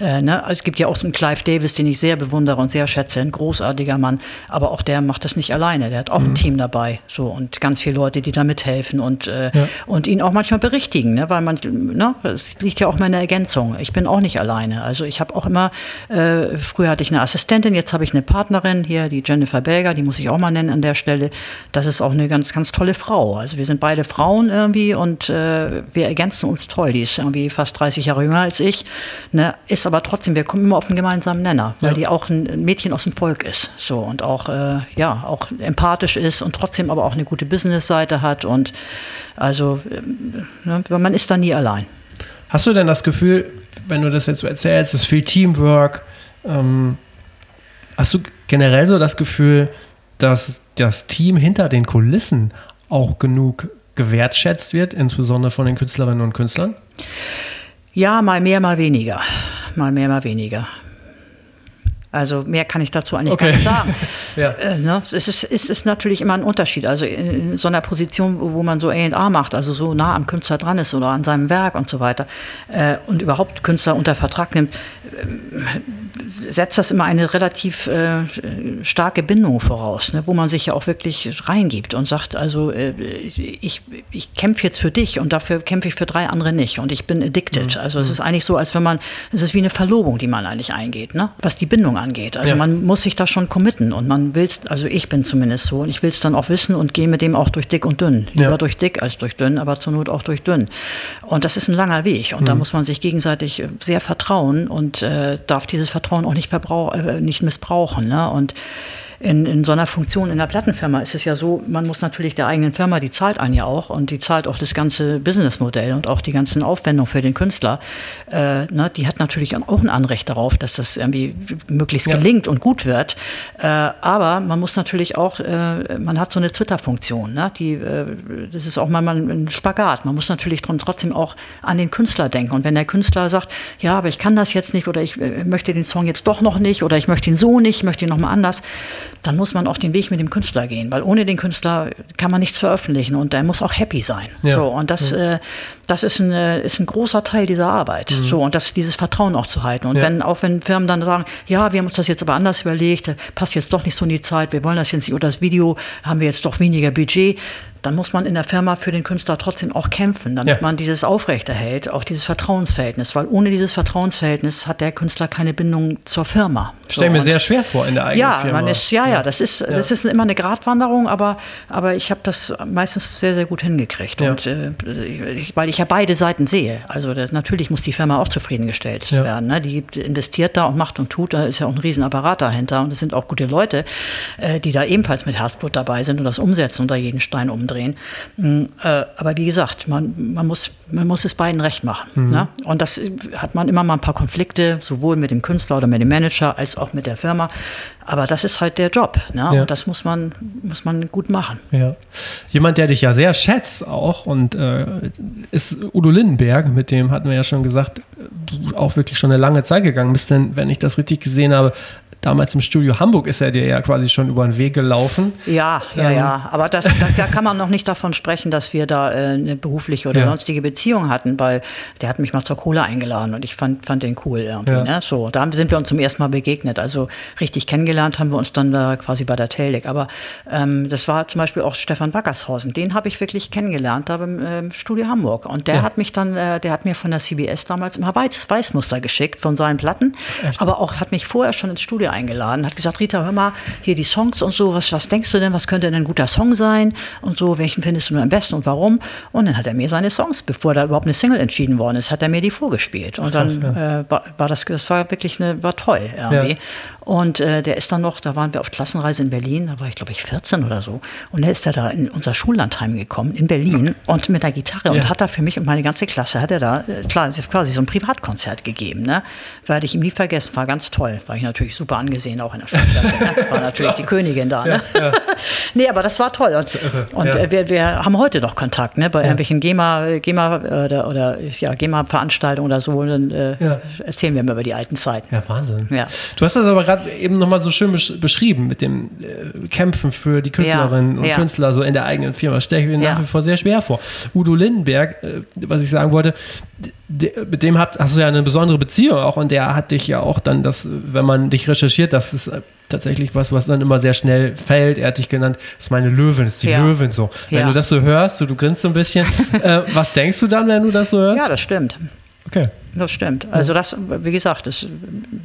äh, ne, es gibt ja auch so einen Clive Davis, den ich sehr bewundere und sehr schätze, ein großartiger Mann, aber auch der macht das nicht alleine. Der hat auch mhm. ein Team dabei, so und ganz viele Leute, die da mithelfen und, äh, ja. und ihn auch manchmal berichtigen, ne, weil man, ne, es liegt ja auch meine Ergänzung. Ich bin auch nicht alleine. Also ich habe auch immer, äh, früher hatte ich eine Assistentin, jetzt habe ich eine Partnerin hier, die Jennifer Berger, die muss ich auch mal nennen an der Stelle. Das ist auch eine ganz, ganz tolle Frau. Also wir sind beide Frauen irgendwie und äh, wir ergänzen uns toll. Die ist irgendwie fast 30 Jahre jünger als ich, ne, ist aber trotzdem, wir kommen immer auf einen gemeinsamen Nenner, weil ja. die auch ein Mädchen aus dem Volk ist, so und auch äh, ja auch empathisch ist und trotzdem aber auch eine gute Business-Seite hat und also äh, ne, man ist da nie allein. Hast du denn das Gefühl, wenn du das jetzt so erzählst, es ist viel Teamwork, ähm, hast du generell so das Gefühl, dass das Team hinter den Kulissen auch genug gewertschätzt wird, insbesondere von den Künstlerinnen und Künstlern? Ja, mal mehr, mal weniger. Mal mehr, mal weniger. Also mehr kann ich dazu eigentlich okay. gar nicht sagen. (laughs) ja. äh, ne? Es ist, ist, ist, natürlich immer ein Unterschied. Also in, in so einer Position, wo, man so A&A macht, also so nah am Künstler dran ist oder an seinem Werk und so weiter äh, und überhaupt Künstler unter Vertrag nimmt, äh, setzt das immer eine relativ äh, starke Bindung voraus, ne? wo man sich ja auch wirklich reingibt und sagt, also äh, ich, ich kämpfe jetzt für dich und dafür kämpfe ich für drei andere nicht und ich bin addicted. Mhm. Also es mhm. ist eigentlich so, als wenn man, es ist wie eine Verlobung, die man eigentlich eingeht, ne? was die Bindung angeht. Also ja. man muss sich da schon committen und man will es, also ich bin zumindest so und ich will es dann auch wissen und gehe mit dem auch durch dick und dünn. Lieber ja. durch dick als durch dünn, aber zur Not auch durch dünn. Und das ist ein langer Weg und mhm. da muss man sich gegenseitig sehr vertrauen und äh, darf dieses Vertrauen auch nicht, äh, nicht missbrauchen. Ne? Und in, in so einer Funktion in der Plattenfirma ist es ja so, man muss natürlich der eigenen Firma, die zahlt einen ja auch und die zahlt auch das ganze Businessmodell und auch die ganzen Aufwendungen für den Künstler. Äh, ne, die hat natürlich auch ein Anrecht darauf, dass das irgendwie möglichst ja. gelingt und gut wird. Äh, aber man muss natürlich auch, äh, man hat so eine Twitter-Funktion, ne, die, äh, das ist auch mal ein Spagat. Man muss natürlich trotzdem auch an den Künstler denken. Und wenn der Künstler sagt, ja, aber ich kann das jetzt nicht oder ich äh, möchte den Song jetzt doch noch nicht oder ich möchte ihn so nicht, ich möchte ihn nochmal anders, dann muss man auch den Weg mit dem Künstler gehen, weil ohne den Künstler kann man nichts veröffentlichen und der muss auch happy sein. Ja. So, und das, ja. äh, das ist ein, äh, ist ein großer Teil dieser Arbeit. Mhm. So, und das, dieses Vertrauen auch zu halten. Und ja. wenn, auch wenn Firmen dann sagen, ja, wir haben uns das jetzt aber anders überlegt, passt jetzt doch nicht so in die Zeit, wir wollen das jetzt nicht, oder das Video haben wir jetzt doch weniger Budget, dann muss man in der Firma für den Künstler trotzdem auch kämpfen, damit ja. man dieses aufrechterhält, auch dieses Vertrauensverhältnis, weil ohne dieses Vertrauensverhältnis hat der Künstler keine Bindung zur Firma. Ich stelle so, mir sehr schwer vor in der eigenen ja, Firma. Man ist, ja, ja, das ist, ja. das ist immer eine Gratwanderung, aber, aber ich habe das meistens sehr, sehr gut hingekriegt. Ja. Und, äh, ich, weil ich ja beide Seiten sehe. Also das, natürlich muss die Firma auch zufriedengestellt werden. Ne? Die investiert da und macht und tut, da ist ja auch ein Riesenapparat dahinter und es sind auch gute Leute, äh, die da ebenfalls mit Herzblut dabei sind und das umsetzen und da jeden Stein umdrehen drehen. Mm, äh, aber wie gesagt, man, man, muss, man muss es beiden recht machen. Mhm. Ne? Und das hat man immer mal ein paar Konflikte, sowohl mit dem Künstler oder mit dem Manager als auch mit der Firma. Aber das ist halt der Job. Ne? Ja. Und das muss man, muss man gut machen. Ja. Jemand, der dich ja sehr schätzt auch und äh, ist Udo Lindenberg, mit dem hatten wir ja schon gesagt, du auch wirklich schon eine lange Zeit gegangen bist, denn wenn ich das richtig gesehen habe, damals im Studio Hamburg ist er dir ja quasi schon über den Weg gelaufen. Ja, ja, ähm. ja. Aber das, das, da kann man noch nicht davon sprechen, dass wir da äh, eine berufliche oder ja. sonstige Beziehung hatten, weil der hat mich mal zur Kohle eingeladen und ich fand, fand den cool irgendwie. Ja. Ne? So, da sind wir uns zum ersten Mal begegnet. Also richtig kennengelernt haben wir uns dann da quasi bei der Teldec. Aber ähm, das war zum Beispiel auch Stefan Wackershausen. Den habe ich wirklich kennengelernt da beim äh, Studio Hamburg. Und der ja. hat mich dann, äh, der hat mir von der CBS damals immer Weiß, Weißmuster geschickt von seinen Platten. Echt? Aber auch hat mich vorher schon ins Studio eingeladen, hat gesagt, Rita, hör mal, hier die Songs und so, was, was denkst du denn, was könnte denn ein guter Song sein und so, welchen findest du am besten und warum? Und dann hat er mir seine Songs, bevor da überhaupt eine Single entschieden worden ist, hat er mir die vorgespielt. Und Krass, dann ja. äh, war, war, das, das war wirklich eine, war toll irgendwie. Ja. Und äh, der ist dann noch, da waren wir auf Klassenreise in Berlin, da war ich glaube ich 14 oder so. Und er ist da in unser Schullandheim gekommen, in Berlin, und mit der Gitarre ja. und hat da für mich und meine ganze Klasse, hat er da äh, klar, quasi so ein Privatkonzert gegeben. Ne? Werde ich ihm nie vergessen, war ganz toll. War ich natürlich super angesehen, auch in der Schulklasse. War (laughs) natürlich die Königin da. Ne? Ja, (laughs) nee, aber das war toll. Und, und Ja. wir, wir haben heute noch Kontakt, ne? Bei irgendwelchen GEMA, GEMA äh, oder, oder ja, GEMA-Veranstaltungen oder so. Und dann äh, Ja. erzählen wir immer über die alten Zeiten. Ja, Wahnsinn. Ja. Du hast das aber gerade eben nochmal so schön besch beschrieben mit dem äh, Kämpfen für die Künstlerinnen Ja, und ja. Künstler so in der eigenen Firma. Das stelle ich mir Ja. nach wie vor sehr schwer vor. Udo Lindenberg, äh, was ich sagen wollte, d- mit dem hat, hast du ja eine besondere Beziehung auch und der hat dich ja auch dann, das, wenn man dich recherchiert, das ist äh, tatsächlich was, was dann immer sehr schnell fällt. Er hat dich genannt, das ist meine Löwin, das ist die Ja. Löwin so. Wenn Ja. du das so hörst, so, du grinst so ein bisschen, (laughs) äh, was denkst du dann, wenn du das so hörst? Ja, das stimmt. Okay. Das stimmt. Also das, wie gesagt, das,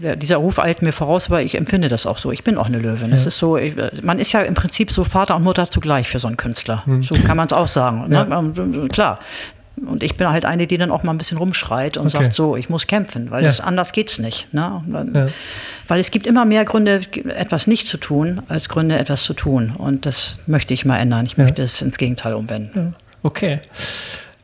ja, dieser Ruf eilt mir voraus, aber ich empfinde das auch so. Ich bin auch eine Löwin. Es ist so, ich, man ist ja im Prinzip so Vater und Mutter zugleich für so einen Künstler. So kann man es auch sagen. Ne? Ähm, Klar. Und ich bin halt eine, die dann auch mal ein bisschen rumschreit und Okay. sagt, so, ich muss kämpfen, weil Ja. das, anders geht's nicht. Ne? Dann- Ja. Weil es gibt immer mehr Gründe, etwas nicht zu tun, als Gründe, etwas zu tun. Und das möchte ich mal ändern. Ich möchte es ins Gegenteil umwenden. Okay.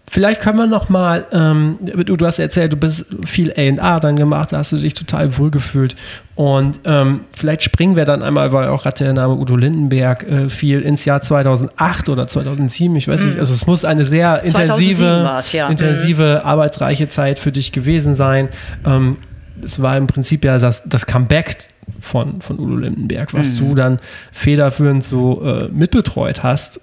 Vielleicht können wir noch mal, ähm, du, du hast erzählt, du bist viel A&R dann gemacht, da hast du dich total wohlgefühlt. Und ähm, vielleicht springen wir dann einmal, weil auch gerade der Name Udo Lindenberg äh, fiel, ins Jahr 2008 oder 2007, ich weiß nicht, also es muss eine sehr 2007 intensive, ja. intensive, arbeitsreiche Zeit für dich gewesen sein. Ähm, es war im Prinzip ja das, das Comeback von, von Udo Lindenberg, was Mhm. du dann federführend so äh, mitbetreut hast,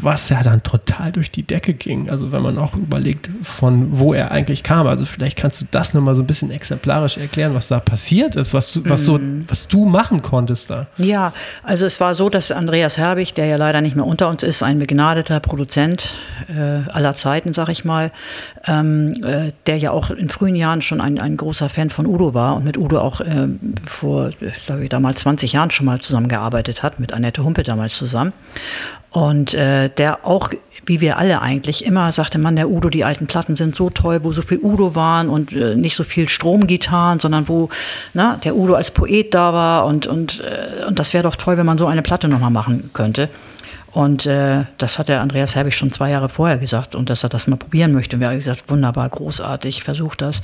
was ja dann total durch die Decke ging. Also wenn man auch überlegt, von wo er eigentlich kam. Also vielleicht kannst du das nochmal so ein bisschen exemplarisch erklären, was da passiert ist, was, du- was, so, Mhm. was du machen konntest da. Ja, also es war so, dass Andreas Herbig, der ja leider nicht mehr unter uns ist, ein begnadeter Produzent äh, aller Zeiten, sag ich mal, ähm, äh, der ja auch in frühen Jahren schon ein, ein großer Fan von Udo war und mit Udo auch ähm, vor, ich glaube ich, damals 20 Jahren schon mal zusammengearbeitet hat, mit Annette Humpe damals zusammen. Und äh, der auch, wie wir alle eigentlich, immer sagte, Mann, der Udo, die alten Platten sind so toll, wo so viel Udo waren und äh, nicht so viel Stromgitarren, sondern wo na, der Udo als Poet da war und, und, äh, und das wäre doch toll, wenn man so eine Platte nochmal machen könnte. Und äh, das hat der Andreas Herbig schon zwei Jahre vorher gesagt und dass er das mal probieren möchte. Und wir haben gesagt, wunderbar, großartig, versuch das.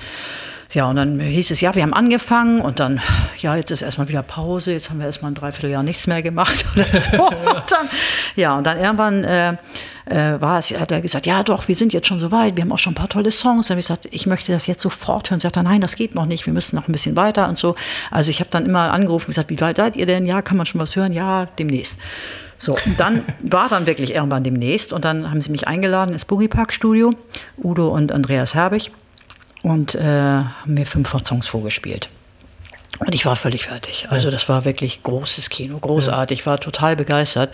Ja, und dann hieß es, ja, wir haben angefangen und dann, ja, jetzt ist erstmal wieder Pause, jetzt haben wir erstmal ein Dreivierteljahr nichts mehr gemacht (laughs) oder so. und dann, ja, und dann irgendwann äh, äh, war es, hat er gesagt, ja doch, wir sind jetzt schon so weit, wir haben auch schon ein paar tolle Songs. Dann habe ich gesagt, ich möchte das jetzt sofort hören. Sagt er, nein, das geht noch nicht, wir müssen noch ein bisschen weiter und so. Also ich habe dann immer angerufen und gesagt, wie weit seid ihr denn? Ja, kann man schon was hören? Ja, demnächst. So, und dann war dann wirklich irgendwann demnächst und dann haben sie mich eingeladen ins Boogie Park Studio, Udo und Andreas Herbig und äh, haben mir fünf Songs vorgespielt. Und ich war völlig fertig. Also das war wirklich großes Kino, großartig. Ich war total begeistert.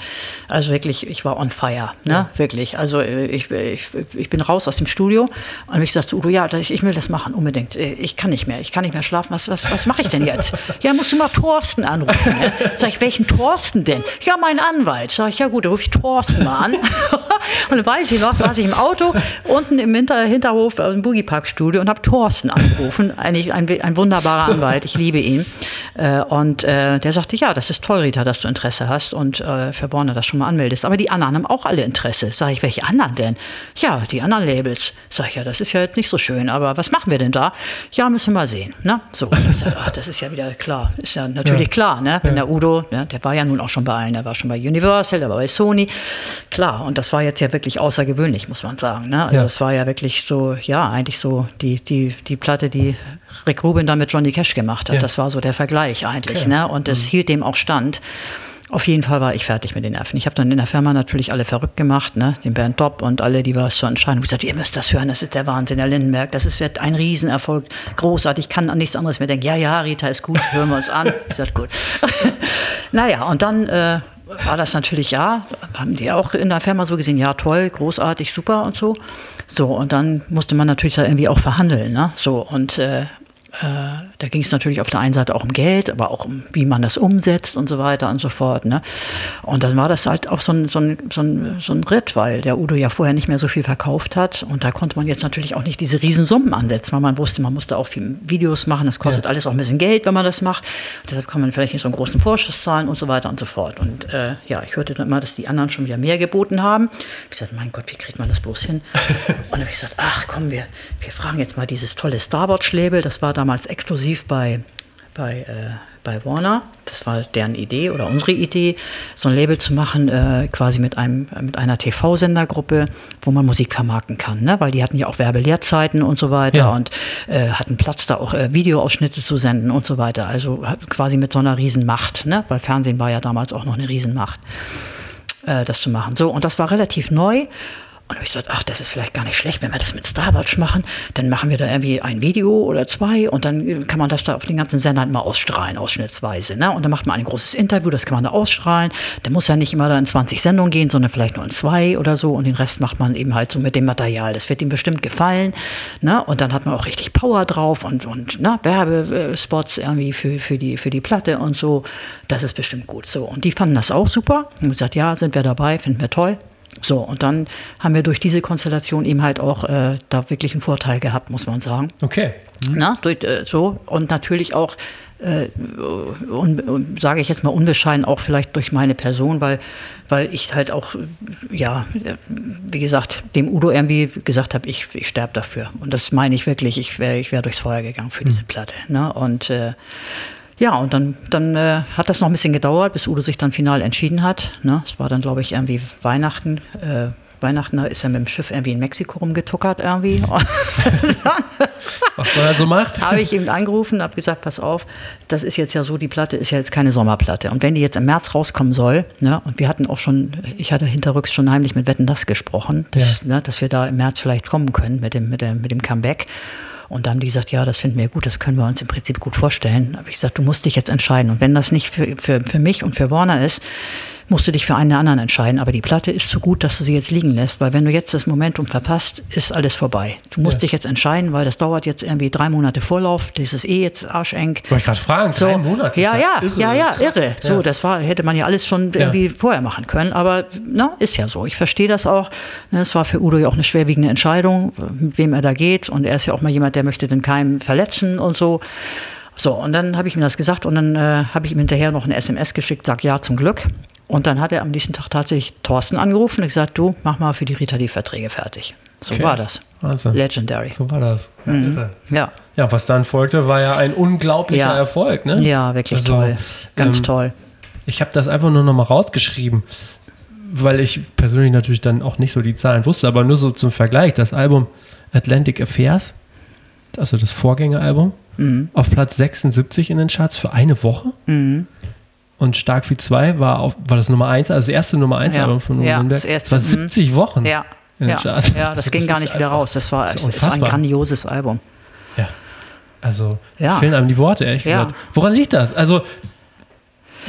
Also wirklich, ich war on fire, ne? Wirklich. Also äh, ich, ich, ich bin raus aus dem Studio und habe ich gesagt zu Udo, ja, ich will das machen, unbedingt. Äh, Ich kann nicht mehr, ich kann nicht mehr schlafen. Was, was, was mache ich denn jetzt? (laughs) ja, musst du mal Thorsten anrufen. Ne? Sag ich, welchen Thorsten denn? Ja, mein Anwalt. Sag ich, ja gut, dann rufe ich Thorsten mal an. (laughs) und dann weiß ich noch, saß ich im Auto unten im Hinter Hinterhof aus dem Boogie Park Studio und habe Thorsten angerufen. Eigentlich ein, ein wunderbarer Anwalt, ich liebe ihn. Äh, Und äh, der sagte, ja, das ist toll, Rita, dass du Interesse hast und äh, für Warner das schon mal anmeldest. Aber die anderen haben auch alle Interesse. Sag ich, welche anderen denn? Ja, die anderen Labels. Sag ich, ja, das ist ja jetzt nicht so schön, aber was machen wir denn da? Ja, müssen wir mal sehen. Ne? So, ich gesagt, ach, das ist ja wieder klar. Ist ja natürlich klar, ne? Wenn der Udo, ne, der war ja nun auch schon bei allen, der war schon bei Universal, der war bei Sony. Klar, und das war jetzt ja wirklich außergewöhnlich, muss man sagen. Ne? Also Ja. das war ja wirklich so, ja, eigentlich so die, die, die Platte, die Rick Rubin dann mit Johnny Cash gemacht hat. Ja. Das war so der Vergleich eigentlich. Okay. Ne? Und es hielt dem auch stand. Auf jeden Fall war ich fertig mit den Nerven. Ich habe dann in der Firma natürlich alle verrückt gemacht, ne? den Bernd Dopp und alle, die was zur Entscheidung gesagt, ihr müsst das hören, das ist der Wahnsinn, der Lindenberg, das ist, wird ein Riesenerfolg, großartig, ich kann an nichts anderes mehr denken. Ja, ja, Rita ist gut, hören wir uns an. Ich sag gut. (laughs) naja, und dann äh, war das natürlich, ja, haben die auch in der Firma so gesehen, ja, toll, großartig, super und so. So, und dann musste man natürlich da irgendwie auch verhandeln, ne? So, und äh, äh, da ging es natürlich auf der einen Seite auch um Geld, aber auch um, wie man das umsetzt und so weiter und so fort. Ne? Und dann war das halt auch so ein, so, ein, so, ein, so ein Ritt, weil der Udo ja vorher nicht mehr so viel verkauft hat. Und da konnte man jetzt natürlich auch nicht diese Riesensummen ansetzen, weil man wusste, man musste auch viel Videos machen. Das kostet alles auch ein bisschen Geld, wenn man das macht. Und deshalb kann man vielleicht nicht so einen großen Vorschuss zahlen und so weiter und so fort. Und äh, ja, ich hörte dann immer, dass die anderen schon wieder mehr geboten haben. Ich sagte, mein Gott, wie kriegt man das bloß hin? (laughs) und dann habe ich gesagt, ach komm, wir, wir fragen jetzt mal dieses tolle Starboard-Label. Das war damals exklusiv bei bei, äh, bei Warner. Das war deren Idee oder unsere Idee, so ein Label zu machen, äh, quasi mit, einem, mit einer TV-Sendergruppe, wo man Musik vermarkten kann. Ne? Weil die hatten ja auch Werbelehrzeiten und so weiter Ja. und äh, hatten Platz, da auch äh, Videoausschnitte zu senden und so weiter. Also quasi mit so einer Riesenmacht, ne? weil Fernsehen war ja damals auch noch eine Riesenmacht, äh, das zu machen. So, und das war relativ neu. Und habe ich gedacht, ach, das ist vielleicht gar nicht schlecht, wenn wir das mit Starwatch machen. Dann machen wir da irgendwie ein Video oder zwei und dann äh, kann man das da auf den ganzen Sendern mal ausstrahlen, ausschnittsweise. Ne? Und dann macht man ein großes Interview, das kann man da ausstrahlen. Der muss ja nicht immer da in 20 Sendungen gehen, sondern vielleicht nur in zwei oder so. Und den Rest macht man eben halt so mit dem Material. Das wird ihm bestimmt gefallen. Ne? Und dann hat man auch richtig Power drauf und, und ne? Werbespots irgendwie für, für, die, für die Platte und so. Das ist bestimmt gut. So. Und die fanden das auch super. Und gesagt, ja, sind wir dabei, finden wir toll. So, und dann haben wir durch diese Konstellation eben halt auch äh, da wirklich einen Vorteil gehabt, muss man sagen. Okay. Na, durch, äh, so und natürlich auch, äh, sage ich jetzt mal unbescheiden, auch vielleicht durch meine Person, weil, weil ich halt auch, ja, wie gesagt, dem Udo irgendwie gesagt habe, ich, ich sterbe dafür. Und das meine ich wirklich, ich wäre ich wär durchs Feuer gegangen für diese Platte. Ne? Und äh, ja, und dann, dann äh, hat das noch ein bisschen gedauert, bis Udo sich dann final entschieden hat. Ne? Es war dann, glaube ich, irgendwie Weihnachten. Äh, Weihnachten ist er mit dem Schiff irgendwie in Mexiko rumgetuckert irgendwie. (laughs) Was man halt so macht. habe ich ihm angerufen, habe gesagt, pass auf, das ist jetzt ja so, die Platte ist ja jetzt keine Sommerplatte. Und wenn die jetzt im März rauskommen soll, ne, und wir hatten auch schon, ich hatte hinterrücks schon heimlich mit Wetten das gesprochen, dass, Ja. ne, dass wir da im März vielleicht kommen können mit dem, mit dem, mit dem Comeback. Und dann haben die gesagt, ja, das finden wir gut, das können wir uns im Prinzip gut vorstellen. Da habe ich gesagt, du musst dich jetzt entscheiden. Und wenn das nicht für, für, für mich und für Warner ist, musst du dich für einen der anderen entscheiden. Aber die Platte ist zu gut, dass du sie jetzt liegen lässt, weil wenn du jetzt das Momentum verpasst, ist alles vorbei. Du musst Ja. dich jetzt entscheiden, weil das dauert jetzt irgendwie drei Monate Vorlauf. Das ist eh jetzt arscheng. Wollte ich gerade fragen, So, drei Monate. ja, ja, irre, ja, ja, irre. So, Ja. das war, hätte man ja alles schon irgendwie vorher machen können. Aber na, ist ja so. Ich verstehe das auch. Ne, Es war für Udo ja auch eine schwerwiegende Entscheidung, mit wem er da geht. Und er ist ja auch mal jemand, der möchte den Keim verletzen und so. So, und dann habe ich ihm das gesagt und dann äh, habe ich ihm hinterher noch eine SMS geschickt, sag ja zum Glück. Und dann hat er am nächsten Tag tatsächlich Thorsten angerufen und gesagt, du, mach mal für die Rita die Verträge fertig. So Okay. war das. Wahnsinn. Legendary. So war das. Ja, irre. Ja. ja, was dann folgte, war ja ein unglaublicher Ja. Erfolg. Ne? Ja, wirklich Also, toll. Ganz ähm, toll. Ich habe das einfach nur noch mal rausgeschrieben, weil ich persönlich natürlich dann auch nicht so die Zahlen wusste, aber nur so zum Vergleich. Das Album Atlantic Affairs, also das Vorgängeralbum, Mhm. auf Platz 76 in den Charts für eine Woche. Und Stark wie 2 war, auf, war das Nummer 1, also das erste Nummer 1 Ja. Album von Udo Ja, das erste. war Mhm. 70 Wochen Ja. in den Ja, Charts. ja, das Also ging gar nicht wieder raus. Das war, das das ist ein grandioses Album. Ja. Also, Ja. fehlen einem die Worte, ehrlich gesagt. Woran liegt das? Also,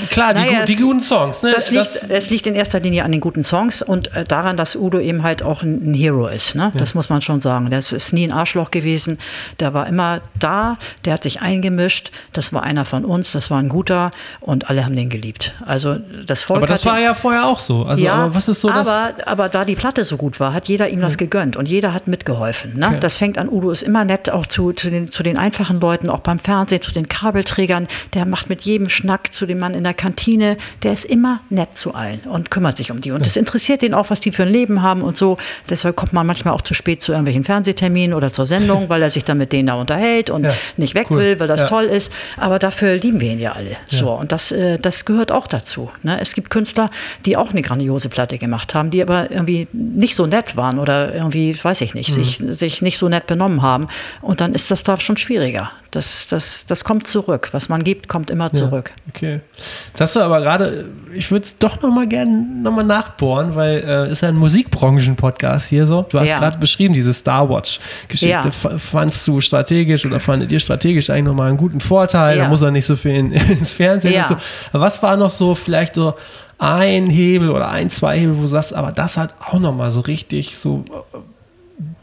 klar, die, Naja, gu- die guten Songs, ne? Das liegt, das liegt in erster Linie an den guten Songs und äh, daran, dass Udo eben halt auch ein, ein Hero ist. Ne? Das muss man schon sagen. Das ist nie ein Arschloch gewesen. Der war immer da, der hat sich eingemischt. Das war einer von uns, das war ein guter und alle haben den geliebt. Also das Volk aber das hat den- war ja vorher auch so. Also, ja, aber was ist so das? aber, aber da die Platte so gut war, hat jeder ihm das gegönnt und jeder hat mitgeholfen. Ne? Okay. Das fängt an, Udo ist immer nett auch zu, zu, den, zu den einfachen Leuten, auch beim Fernsehen, zu den Kabelträgern. Der macht mit jedem Schnack zu dem Mann in der Kantine. Der ist immer nett zu allen und kümmert sich um die. Und das interessiert ihn auch, was die für ein Leben haben und so. Deshalb kommt man manchmal auch zu spät zu irgendwelchen Fernsehterminen oder zur Sendung, (laughs) weil er sich dann mit denen da unterhält und Ja, nicht weg cool. will, weil das Ja. toll ist. Aber dafür lieben wir ihn ja alle. So, und das, äh, das gehört auch dazu. Ne? Es gibt Künstler, die auch eine grandiose Platte gemacht haben, die aber irgendwie nicht so nett waren oder irgendwie, weiß ich Mhm. nicht, sich, sich nicht so nett benommen haben. Und dann ist das da schon schwieriger. Das, das, das kommt zurück. Was man gibt, kommt immer zurück. Okay. Jetzt hast du aber gerade, ich würde es doch noch mal gerne noch mal nachbohren, weil äh, ist ja ein Musikbranchen-Podcast hier so. Du hast Ja. gerade beschrieben, diese Star Watch-Geschichte. Ja. Fandst du strategisch oder fandet ihr strategisch eigentlich noch mal einen guten Vorteil? Da Ja. muss er nicht so viel in, (laughs) ins Fernsehen Ja. und so. Aber was war noch so vielleicht so ein Hebel oder ein, zwei Hebel, wo du sagst, aber das hat auch noch mal so richtig so äh,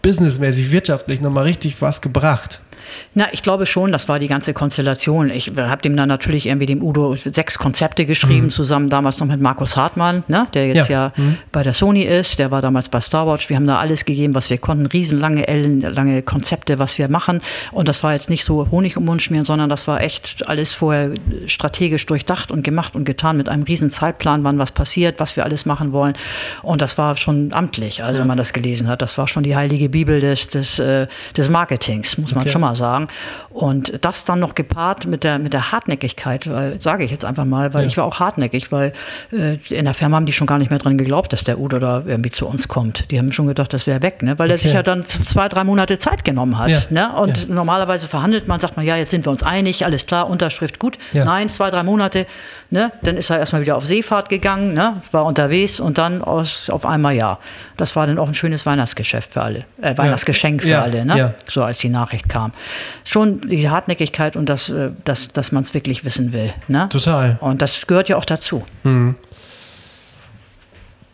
businessmäßig, wirtschaftlich noch mal richtig was gebracht? Na, ich glaube schon, das war die ganze Konstellation. Ich habe dem dann natürlich irgendwie dem Udo sechs Konzepte geschrieben, zusammen damals noch mit Markus Hartmann, ne, der jetzt Mhm. Ja. ja, bei der Sony ist, der war damals bei Star Watch. Wir haben da alles gegeben, was wir konnten, riesenlange, ellenlange Konzepte, was wir machen. Und das war jetzt nicht so Honig um Mund schmieren, sondern das war echt alles vorher strategisch durchdacht und gemacht und getan mit einem riesen Zeitplan, wann was passiert, was wir alles machen wollen. Und das war schon amtlich, also wenn man das gelesen hat. Das war schon die heilige Bibel des, des, äh, des Marketings, muss man Okay. schon mal mal sagen. Und das dann noch gepaart mit der, mit der Hartnäckigkeit, sage ich jetzt einfach mal, weil ja. ich war auch hartnäckig, weil äh, in der Firma haben die schon gar nicht mehr dran geglaubt, dass der Udo da irgendwie zu uns kommt. Die haben schon gedacht, das wäre weg, ne? weil okay. er sich ja dann zwei, drei Monate Zeit genommen hat. Ja. Ne? Und ja. normalerweise verhandelt man, sagt man, ja, jetzt sind wir uns einig, alles klar, Unterschrift gut. Nein, zwei, drei Monate. Ne? Dann ist er erstmal wieder auf Seefahrt gegangen, ne? war unterwegs und dann aus, auf einmal ja. Das war dann auch ein schönes Weihnachtsgeschäft für alle, äh, Weihnachtsgeschenk für alle, ne? so als die Nachricht kam. Schon die Hartnäckigkeit und das, äh, das, dass man es wirklich wissen will. Ne? Total. Und das gehört ja auch dazu. Mhm.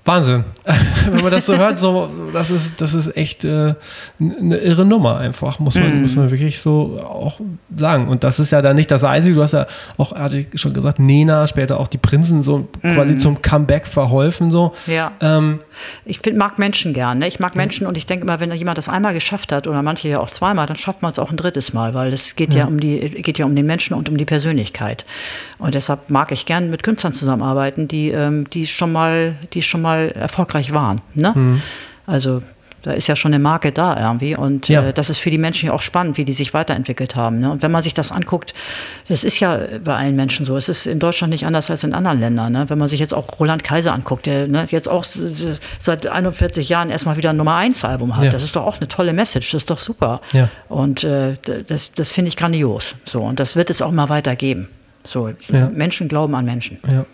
Wahnsinn. (laughs) Wenn man das so hört, so, das ist, das ist echt äh, eine irre Nummer einfach, muss man, mm. muss man wirklich so auch sagen. Und das ist ja dann nicht das Einzige. Du hast ja auch, hatte ich schon gesagt, Nena, später auch die Prinzen so mm. quasi zum Comeback verholfen. So. Ja. Ähm, ich find, mag Menschen gern. Ne? Ich mag Menschen und ich denke immer, wenn jemand das einmal geschafft hat oder manche ja auch zweimal, dann schafft man es auch ein drittes Mal, weil es geht ja. ja, um die, geht ja um den Menschen und um die Persönlichkeit. Und deshalb mag ich gern mit Künstlern zusammenarbeiten, die, ähm, die schon mal, die schon mal erfolgreich waren. Ne? Mhm. Also da ist ja schon eine Marke da irgendwie. Und ja. äh, das ist für die Menschen ja auch spannend, wie die sich weiterentwickelt haben. Ne? Und wenn man sich das anguckt, das ist ja bei allen Menschen so. Es ist in Deutschland nicht anders als in anderen Ländern. Ne? Wenn man sich jetzt auch Roland Kaiser anguckt, der ne, jetzt auch seit 41 Jahren erstmal wieder ein Nummer 1 Album hat. Ja. Das ist doch auch eine tolle Message. Das ist doch super. Ja. Und äh, das, das finde ich grandios. So, und das wird es auch mal weitergeben. So, Menschen glauben an Menschen. Ja.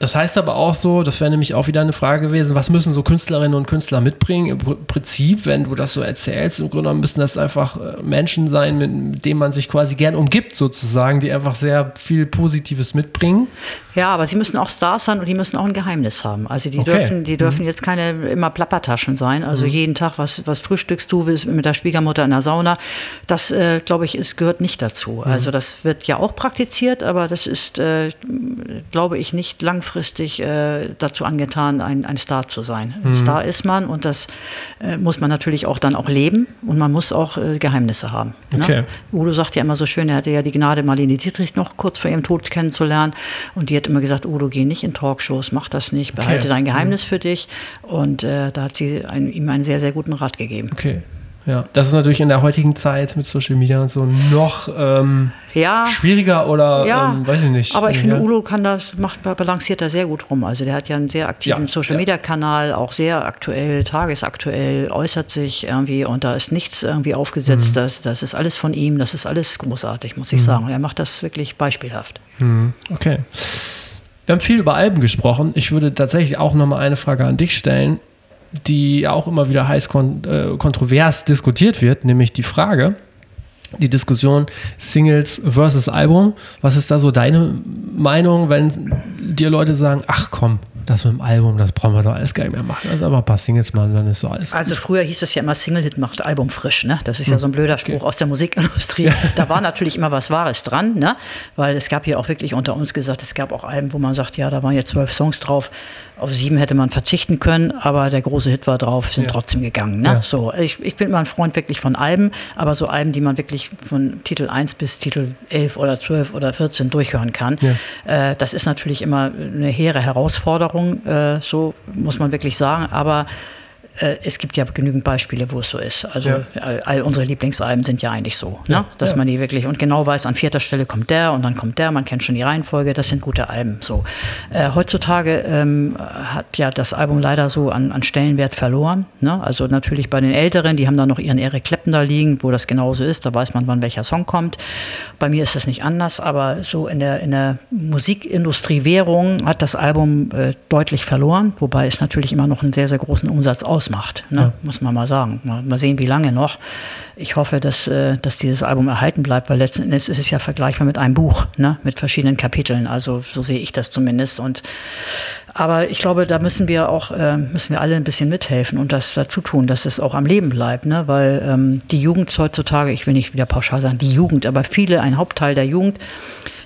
Das heißt aber auch so, das wäre nämlich auch wieder eine Frage gewesen, was müssen so Künstlerinnen und Künstler mitbringen? Im Prinzip, wenn du das so erzählst, im Grunde genommen müssen das einfach äh, Menschen sein, mit denen man sich quasi gern umgibt, sozusagen, die einfach sehr viel Positives mitbringen. Ja, aber sie müssen auch Stars sein und die müssen auch ein Geheimnis haben. Also die okay. dürfen, die dürfen mhm. jetzt keine immer Plappertaschen sein. Also mhm. jeden Tag, was, was frühstückst du mit der Schwiegermutter in der Sauna, das äh, glaube ich, ist, gehört nicht dazu. Mhm. Also das wird ja auch praktiziert, aber das ist, äh, glaube ich, nicht langfristig langfristig äh, dazu angetan, ein, ein Star zu sein. Ein mhm. Star ist man und das äh, muss man natürlich auch dann auch leben und man muss auch äh, Geheimnisse haben. Ne? Okay. Udo sagt ja immer so schön, er hatte ja die Gnade, Marlene Dietrich noch kurz vor ihrem Tod kennenzulernen und die hat immer gesagt, Udo, geh nicht in Talkshows, mach das nicht, behalte okay. dein Geheimnis mhm. für dich und äh, da hat sie ein, ihm einen sehr, sehr guten Rat gegeben. Okay. Ja, das ist natürlich in der heutigen Zeit mit Social Media und so noch ähm, ja, schwieriger oder ja, ähm, weiß ich nicht. Aber ich ja. finde, Ulo kann das, macht, balanciert da sehr gut rum. Also der hat ja einen sehr aktiven ja, Social Media Kanal, auch sehr aktuell, tagesaktuell, äußert sich irgendwie und da ist nichts irgendwie aufgesetzt. Mhm. Das, das ist alles von ihm, das ist alles großartig, muss ich mhm. sagen. Er macht das wirklich beispielhaft. Mhm. Okay. Wir haben viel über Alben gesprochen. Ich würde tatsächlich auch noch mal eine Frage an dich stellen die auch immer wieder heiß kon äh, kontrovers diskutiert wird, nämlich die Frage, die Diskussion Singles versus Album. Was ist da so deine Meinung, wenn dir Leute sagen, ach komm, das mit dem Album, das brauchen wir doch alles gar nicht mehr machen. Also aber ein paar Singles machen, dann ist so alles. Also früher hieß es ja immer Single-Hit macht Album frisch, ne? Das ist ja hm. so ein blöder Spruch okay. aus der Musikindustrie. Ja. Da war natürlich immer was Wahres dran, ne? Weil es gab hier auch wirklich unter uns gesagt, es gab auch Alben, wo man sagt, ja, da waren jetzt zwölf Songs drauf. Auf sieben hätte man verzichten können, aber der große Hit war drauf, sind ja. trotzdem gegangen. Ne? Ja. So, ich, ich bin immer ein Freund wirklich von Alben, aber so Alben, die man wirklich von Titel 1 bis Titel 11 oder 12 oder 14 durchhören kann. Ja. Äh, das ist natürlich immer eine hehre Herausforderung, äh, so muss man wirklich sagen, aber es gibt ja genügend Beispiele, wo es so ist. Also ja. all, unsere Lieblingsalben sind ja eigentlich so, ne? ja. dass ja. man die wirklich und genau weiß, an vierter Stelle kommt der und dann kommt der, man kennt schon die Reihenfolge, das sind gute Alben. So. Äh, heutzutage ähm, hat ja das Album leider so an, an Stellenwert verloren. Ne? Also natürlich bei den Älteren, die haben da noch ihren Eric Clapton da liegen, wo das genauso ist, da weiß man, wann welcher Song kommt. Bei mir ist das nicht anders, aber so in der, in der Musikindustrie Währung hat das Album äh, deutlich verloren, wobei es natürlich immer noch einen sehr, sehr großen Umsatz ausmacht ausmacht, ne? ja. muss man mal sagen. Mal, mal, sehen, wie lange noch. Ich hoffe, dass, äh, dass dieses Album erhalten bleibt, weil letzten Endes ist es ja vergleichbar mit einem Buch, ne? mit verschiedenen Kapiteln. Also so sehe ich das zumindest. Und, aber ich glaube, da müssen wir auch, äh, müssen wir alle ein bisschen mithelfen und das dazu tun, dass es auch am Leben bleibt. Ne? Weil ähm, die Jugend heutzutage, ich will nicht wieder pauschal sagen, die Jugend, aber viele, ein Hauptteil der Jugend,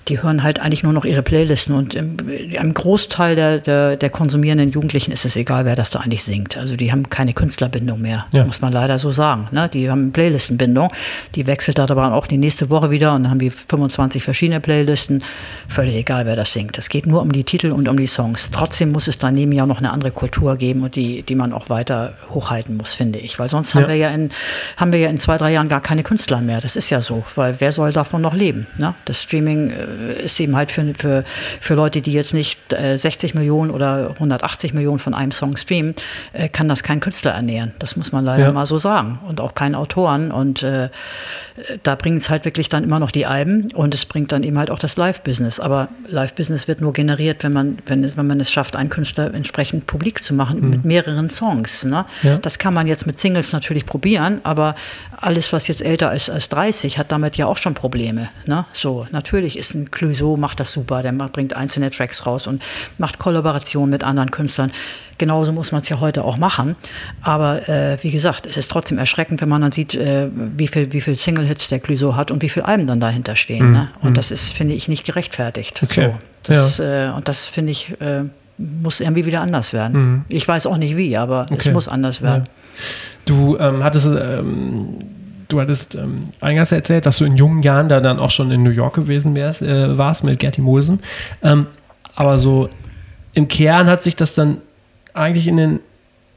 die hören halt eigentlich nur noch ihre Playlisten und im, im Großteil der, der, der, konsumierenden Jugendlichen ist es egal, wer das da eigentlich singt. Also die haben keine Künstlerbindung mehr, ja. muss man leider so sagen. Ne? Die haben Playlistenbindung, die wechselt da aber auch die nächste Woche wieder und dann haben die 25 verschiedene Playlisten. Völlig egal, wer das singt. Es geht nur um die Titel und um die Songs. Trotzdem muss es daneben ja noch eine andere Kultur geben und die, die man auch weiter hochhalten muss, finde ich. Weil sonst ja. haben wir ja in, haben wir ja in zwei, drei Jahren gar keine Künstler mehr. Das ist ja so, weil wer soll davon noch leben? Ne? Das Streaming äh, ist eben halt für, für, für Leute, die jetzt nicht äh, 60 Millionen oder 180 Millionen von einem Song streamen, äh, kann das kein Künstler ernähren. Das muss man leider ja. mal so sagen. Und auch kein Autoren. Und äh, da bringen es halt wirklich dann immer noch die Alben und es bringt dann eben halt auch das Live-Business. Aber Live-Business wird nur generiert, wenn man, wenn, wenn man es schafft, einen Künstler entsprechend publik zu machen mhm. mit mehreren Songs. Ne? Ja. Das kann man jetzt mit Singles natürlich probieren, aber alles, was jetzt älter ist als 30, hat damit ja auch schon Probleme. Ne? So, natürlich ist ein Clouseau, macht das super, der bringt einzelne Tracks raus und macht Kollaborationen mit anderen Künstlern. Genauso muss man es ja heute auch machen. Aber äh, wie gesagt, es ist trotzdem erschreckend, wenn man dann sieht, äh, wie viel, wie viel Single-Hits der Clouseau hat und wie viele Alben dann dahinter stehen. Mhm. Ne? Und mhm. das ist, finde ich, nicht gerechtfertigt. Okay. So, das, ja. äh, und das finde ich, äh, muss irgendwie wieder anders werden. Mhm. Ich weiß auch nicht wie, aber okay. es muss anders werden. Ja. Du ähm, hattest ähm, du hattest ähm, eingangs erzählt, dass du in jungen Jahren da dann auch schon in New York gewesen wärst, äh, warst mit Gerti Molsen. Ähm, aber so im Kern hat sich das dann eigentlich in den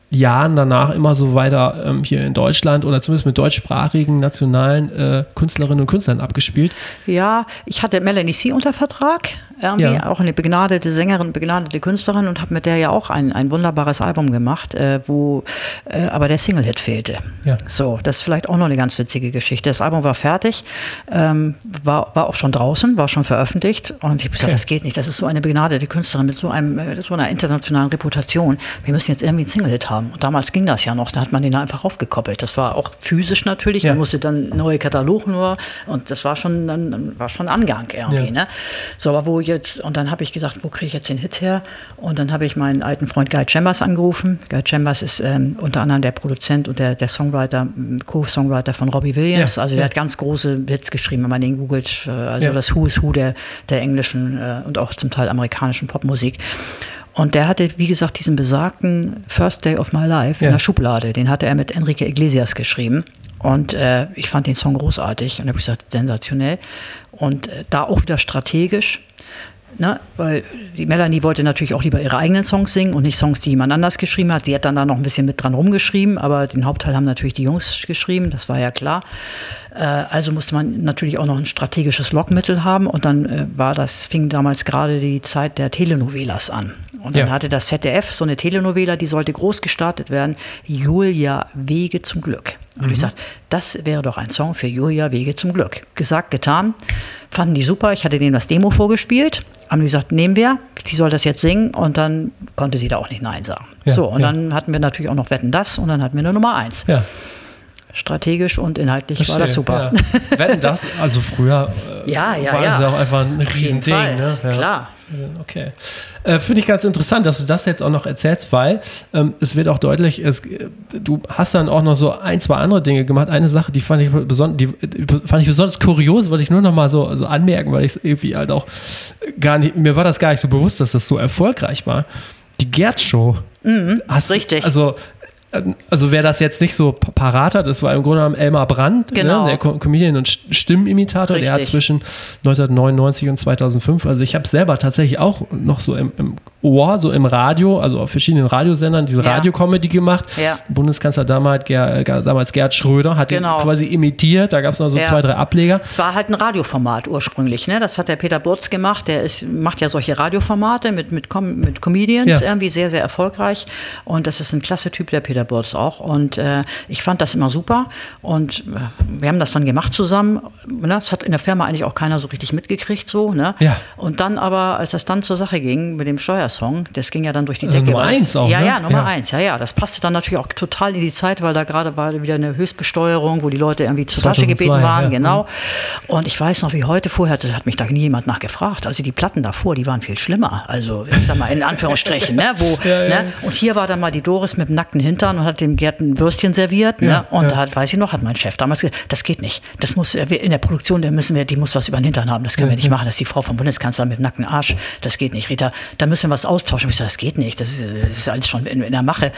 Jahren danach immer so weiter ähm, hier in Deutschland oder zumindest mit deutschsprachigen nationalen äh, Künstlerinnen und Künstlern abgespielt. Ja, ich hatte Melanie C. unter Vertrag irgendwie, ja. auch eine begnadete Sängerin, begnadete Künstlerin und habe mit der ja auch ein, ein wunderbares Album gemacht, äh, wo äh, aber der Single-Hit fehlte. Ja. So, das ist vielleicht auch noch eine ganz witzige Geschichte. Das Album war fertig, ähm, war, war auch schon draußen, war schon veröffentlicht und ich habe gesagt, okay. das geht nicht, das ist so eine begnadete Künstlerin mit so, einem, äh, so einer internationalen Reputation. Wir müssen jetzt irgendwie einen Single-Hit haben. Und damals ging das ja noch, da hat man den einfach aufgekoppelt. Das war auch physisch natürlich, ja. man musste dann neue Katalog nur und das war schon, dann, war schon Angang irgendwie. Ne? So, aber wo jetzt, und dann habe ich gesagt, wo kriege ich jetzt den Hit her? Und dann habe ich meinen alten Freund Guy Chambers angerufen. Guy Chambers ist ähm, unter anderem der Produzent und der, der Songwriter, Co-Songwriter von Robbie Williams. Ja, also der ja. hat ganz große Hits geschrieben, wenn man den googelt. Äh, also ja. das Who is Who der, der englischen äh, und auch zum Teil amerikanischen Popmusik. Und der hatte, wie gesagt, diesen besagten First Day of My Life in der Schublade. Den hatte er mit Enrique Iglesias geschrieben. Und äh, ich fand den Song großartig und habe gesagt, sensationell. Und äh, da auch wieder strategisch. Ne? Weil die Melanie wollte natürlich auch lieber ihre eigenen Songs singen und nicht Songs, die jemand anders geschrieben hat. Sie hat dann da noch ein bisschen mit dran rumgeschrieben, aber den Hauptteil haben natürlich die Jungs geschrieben, das war ja klar. Äh, also musste man natürlich auch noch ein strategisches Lockmittel haben und dann äh, war das, fing damals gerade die Zeit der Telenovelas an. Und dann ja. hatte das ZDF so eine Telenovela, die sollte groß gestartet werden, Julia Wege zum Glück. Und mhm. ich sagte, das wäre doch ein Song für Julia Wege zum Glück. Gesagt, getan. Fanden die super. Ich hatte denen das Demo vorgespielt. Haben die gesagt, nehmen wir. Sie soll das jetzt singen. Und dann konnte sie da auch nicht Nein sagen. Ja, so, und ja. dann hatten wir natürlich auch noch Wetten das. Und dann hatten wir eine Nummer eins. Ja. Strategisch und inhaltlich Verstehe, war das super. Wetten (laughs) das, also früher äh, ja, ja, war ja. das ja auch einfach ein Riesending. Ne? Klar. Okay. Äh, Finde ich ganz interessant, dass du das jetzt auch noch erzählst, weil ähm, es wird auch deutlich, es, du hast dann auch noch so ein, zwei andere Dinge gemacht. Eine Sache, die fand ich, beson die, fand ich besonders kurios, wollte ich nur noch mal so, so anmerken, weil ich es irgendwie halt auch gar nicht, mir war das gar nicht so bewusst, dass das so erfolgreich war. Die Gerd-Show. Mhm, hast, richtig. Also also wer das jetzt nicht so parat hat, das war im Grunde genommen Elmar Brandt, ne, genau. ne, der Comedian und Stimmenimitator, Richtig. der hat zwischen 1999 und 2005, also ich habe selber tatsächlich auch noch so im, im, Ohr, so im Radio, also auf verschiedenen Radiosendern, diese ja. Radiocomedy gemacht. Ja. Bundeskanzler damals, Ger, damals Gerd Schröder hat genau. ihn quasi imitiert, da gab es noch so ja. zwei, drei Ableger. War halt ein Radioformat ursprünglich, ne? das hat der Peter Burz gemacht, der ist, macht ja solche Radioformate mit, mit, Com mit Comedians, irgendwie sehr, sehr erfolgreich und das ist ein klasse Typ, der Peter Peter auch. Und äh, ich fand das immer super. Und äh, wir haben das dann gemacht zusammen. Ne? Das hat in der Firma eigentlich auch keiner so richtig mitgekriegt. So, ne? ja. Und dann aber, als das dann zur Sache ging mit dem Steuerservice, Song. Das ging ja dann durch die Also Decke. Nummer weil das- eins auch, Ja, ne? ja, Nummer Ja. eins. Ja, ja. Das passte dann natürlich auch total in die Zeit, weil da gerade war wieder eine Höchstbesteuerung, wo die Leute irgendwie zur Tasche 2002, gebeten waren. ja. Genau. Und ich weiß noch, wie heute vorher, das hat mich da nie jemand nachgefragt. Also die Platten davor, die waren viel schlimmer. Also, ich sag mal, in Anführungsstrichen, ne? Wo, (laughs) ne? Und hier war dann mal die Doris mit dem nackten Hintern und hat dem Gerd ein Würstchen serviert. Ne? Und da hat, weiß ich noch, hat mein Chef damals gesagt, das geht nicht. Das muss, äh, in der Produktion, da müssen wir, die muss was über den Hintern haben. Das können wir nicht machen. Das ist die Frau vom Bundeskanzler mit nacktem Arsch. Das geht nicht. Rita, da müssen wir was austauschen. Ich sage, das geht nicht. Das ist, das ist alles schon in, in der Mache.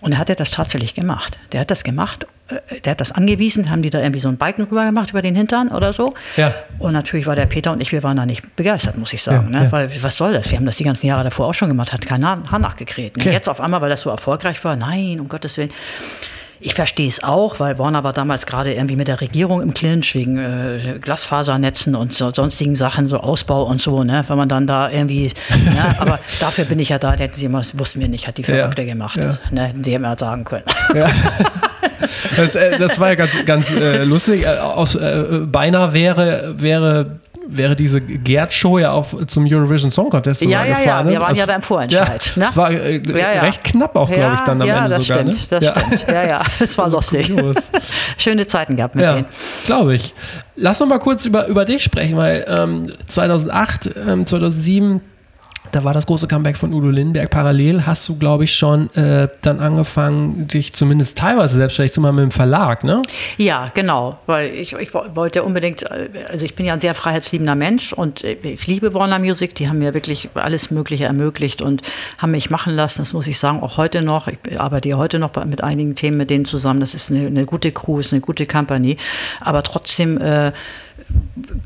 Und dann hat er das tatsächlich gemacht. Der hat das gemacht. äh, Der hat das angewiesen, haben die da irgendwie so einen Balken rüber gemacht über den Hintern oder so. Ja. Und natürlich war der Peter und ich, wir waren da nicht begeistert, muss ich sagen. Ja, ne? ja. Weil was soll das? Wir haben das die ganzen Jahre davor auch schon gemacht, hat kein Haar nachgekräht. Ne? Jetzt auf einmal, weil das so erfolgreich war, nein, um Gottes Willen. Ich verstehe es auch, weil Warner war damals gerade irgendwie mit der Regierung im Clinch wegen äh, Glasfasernetzen und so, sonstigen Sachen, so Ausbau und so, ne? wenn man dann da irgendwie, (laughs) ne? aber dafür bin ich ja da, da hätten sie immer, das wussten wir nicht, hat die Verrückte gemacht. ja. Ne? Hätten sie immer sagen können. (laughs) Das, äh, das war ja ganz, ganz äh, lustig. Äh, aus, äh, beinahe wäre, wäre, wäre diese Gerd-Show ja auf, zum Eurovision Song Contest sogar Ja, ja, ja, gefahren. ne? wir waren Also- ja da im Vorentscheid, Ja, ne? Das war äh, Ja, ja. recht knapp auch, glaube ich, dann am ja, Ende das sogar. Stimmt, ne? das ja. stimmt. Ja, ja, (laughs) das war lustig. Schöne Zeiten gehabt mit Ja, denen. glaube ich. Lass noch mal kurz über, über dich sprechen, weil ähm, 2008, ähm, 2007, da war das große Comeback von Udo Lindenberg. Parallel hast du, glaube ich, schon äh, dann angefangen, dich zumindest teilweise selbstständig zu machen mit dem Verlag, ne? Ja, genau, weil ich, ich wo- wollte unbedingt, äh, also ich bin ja ein sehr freiheitsliebender Mensch und äh, ich liebe Warner Music, die haben mir wirklich alles Mögliche ermöglicht und haben mich machen lassen, das muss ich sagen, auch heute noch. Ich arbeite ja heute noch mit einigen Themen mit denen zusammen, das ist eine, eine gute Crew, ist eine gute Company, aber trotzdem äh,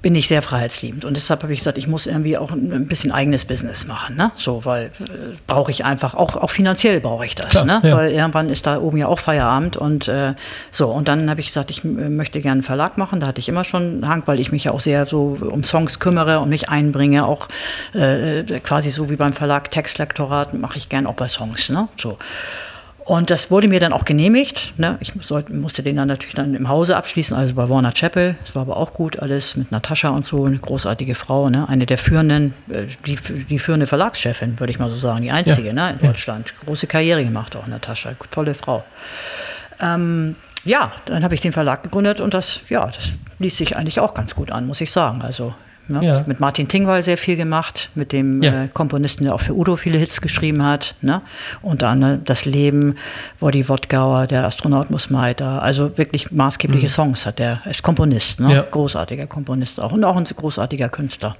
bin ich sehr freiheitsliebend und deshalb habe ich gesagt, ich muss irgendwie auch ein bisschen eigenes Business machen, ne? So, weil äh, brauche ich einfach auch auch finanziell brauche ich das, Klar, ne? ja. Weil irgendwann ist da oben ja auch Feierabend und äh, so und dann habe ich gesagt, ich äh, möchte gerne einen Verlag machen. Da hatte ich immer schon einen Hang, weil ich mich ja auch sehr so um Songs kümmere und mich einbringe, auch äh, quasi so wie beim Verlag Textlektorat mache ich gern auch bei Songs, ne? So. Und das wurde mir dann auch genehmigt. Ne? Ich sollte, musste den dann natürlich dann im Hause abschließen, also bei Warner Chapel. Das war aber auch gut alles mit Natascha und so, eine großartige Frau, ne? eine der führenden, äh, die, die führende Verlagschefin, würde ich mal so sagen, die einzige Ja. ne? in Deutschland. Große Karriere gemacht auch, Natascha, tolle Frau. Ähm, ja, dann habe ich den Verlag gegründet und das, ja, das ließ sich eigentlich auch ganz gut an, muss ich sagen. Also ne? Ja. mit Martin Tingwall sehr viel gemacht, mit dem Ja. äh, Komponisten, der auch für Udo viele Hits geschrieben hat. Ne? Unter anderem Das Leben, Woddy Wodgauer, Der Astronaut muss weiter. Also wirklich maßgebliche Songs hat der. Er ist Komponist, ne? Mhm. Ja. großartiger Komponist auch und auch ein großartiger Künstler.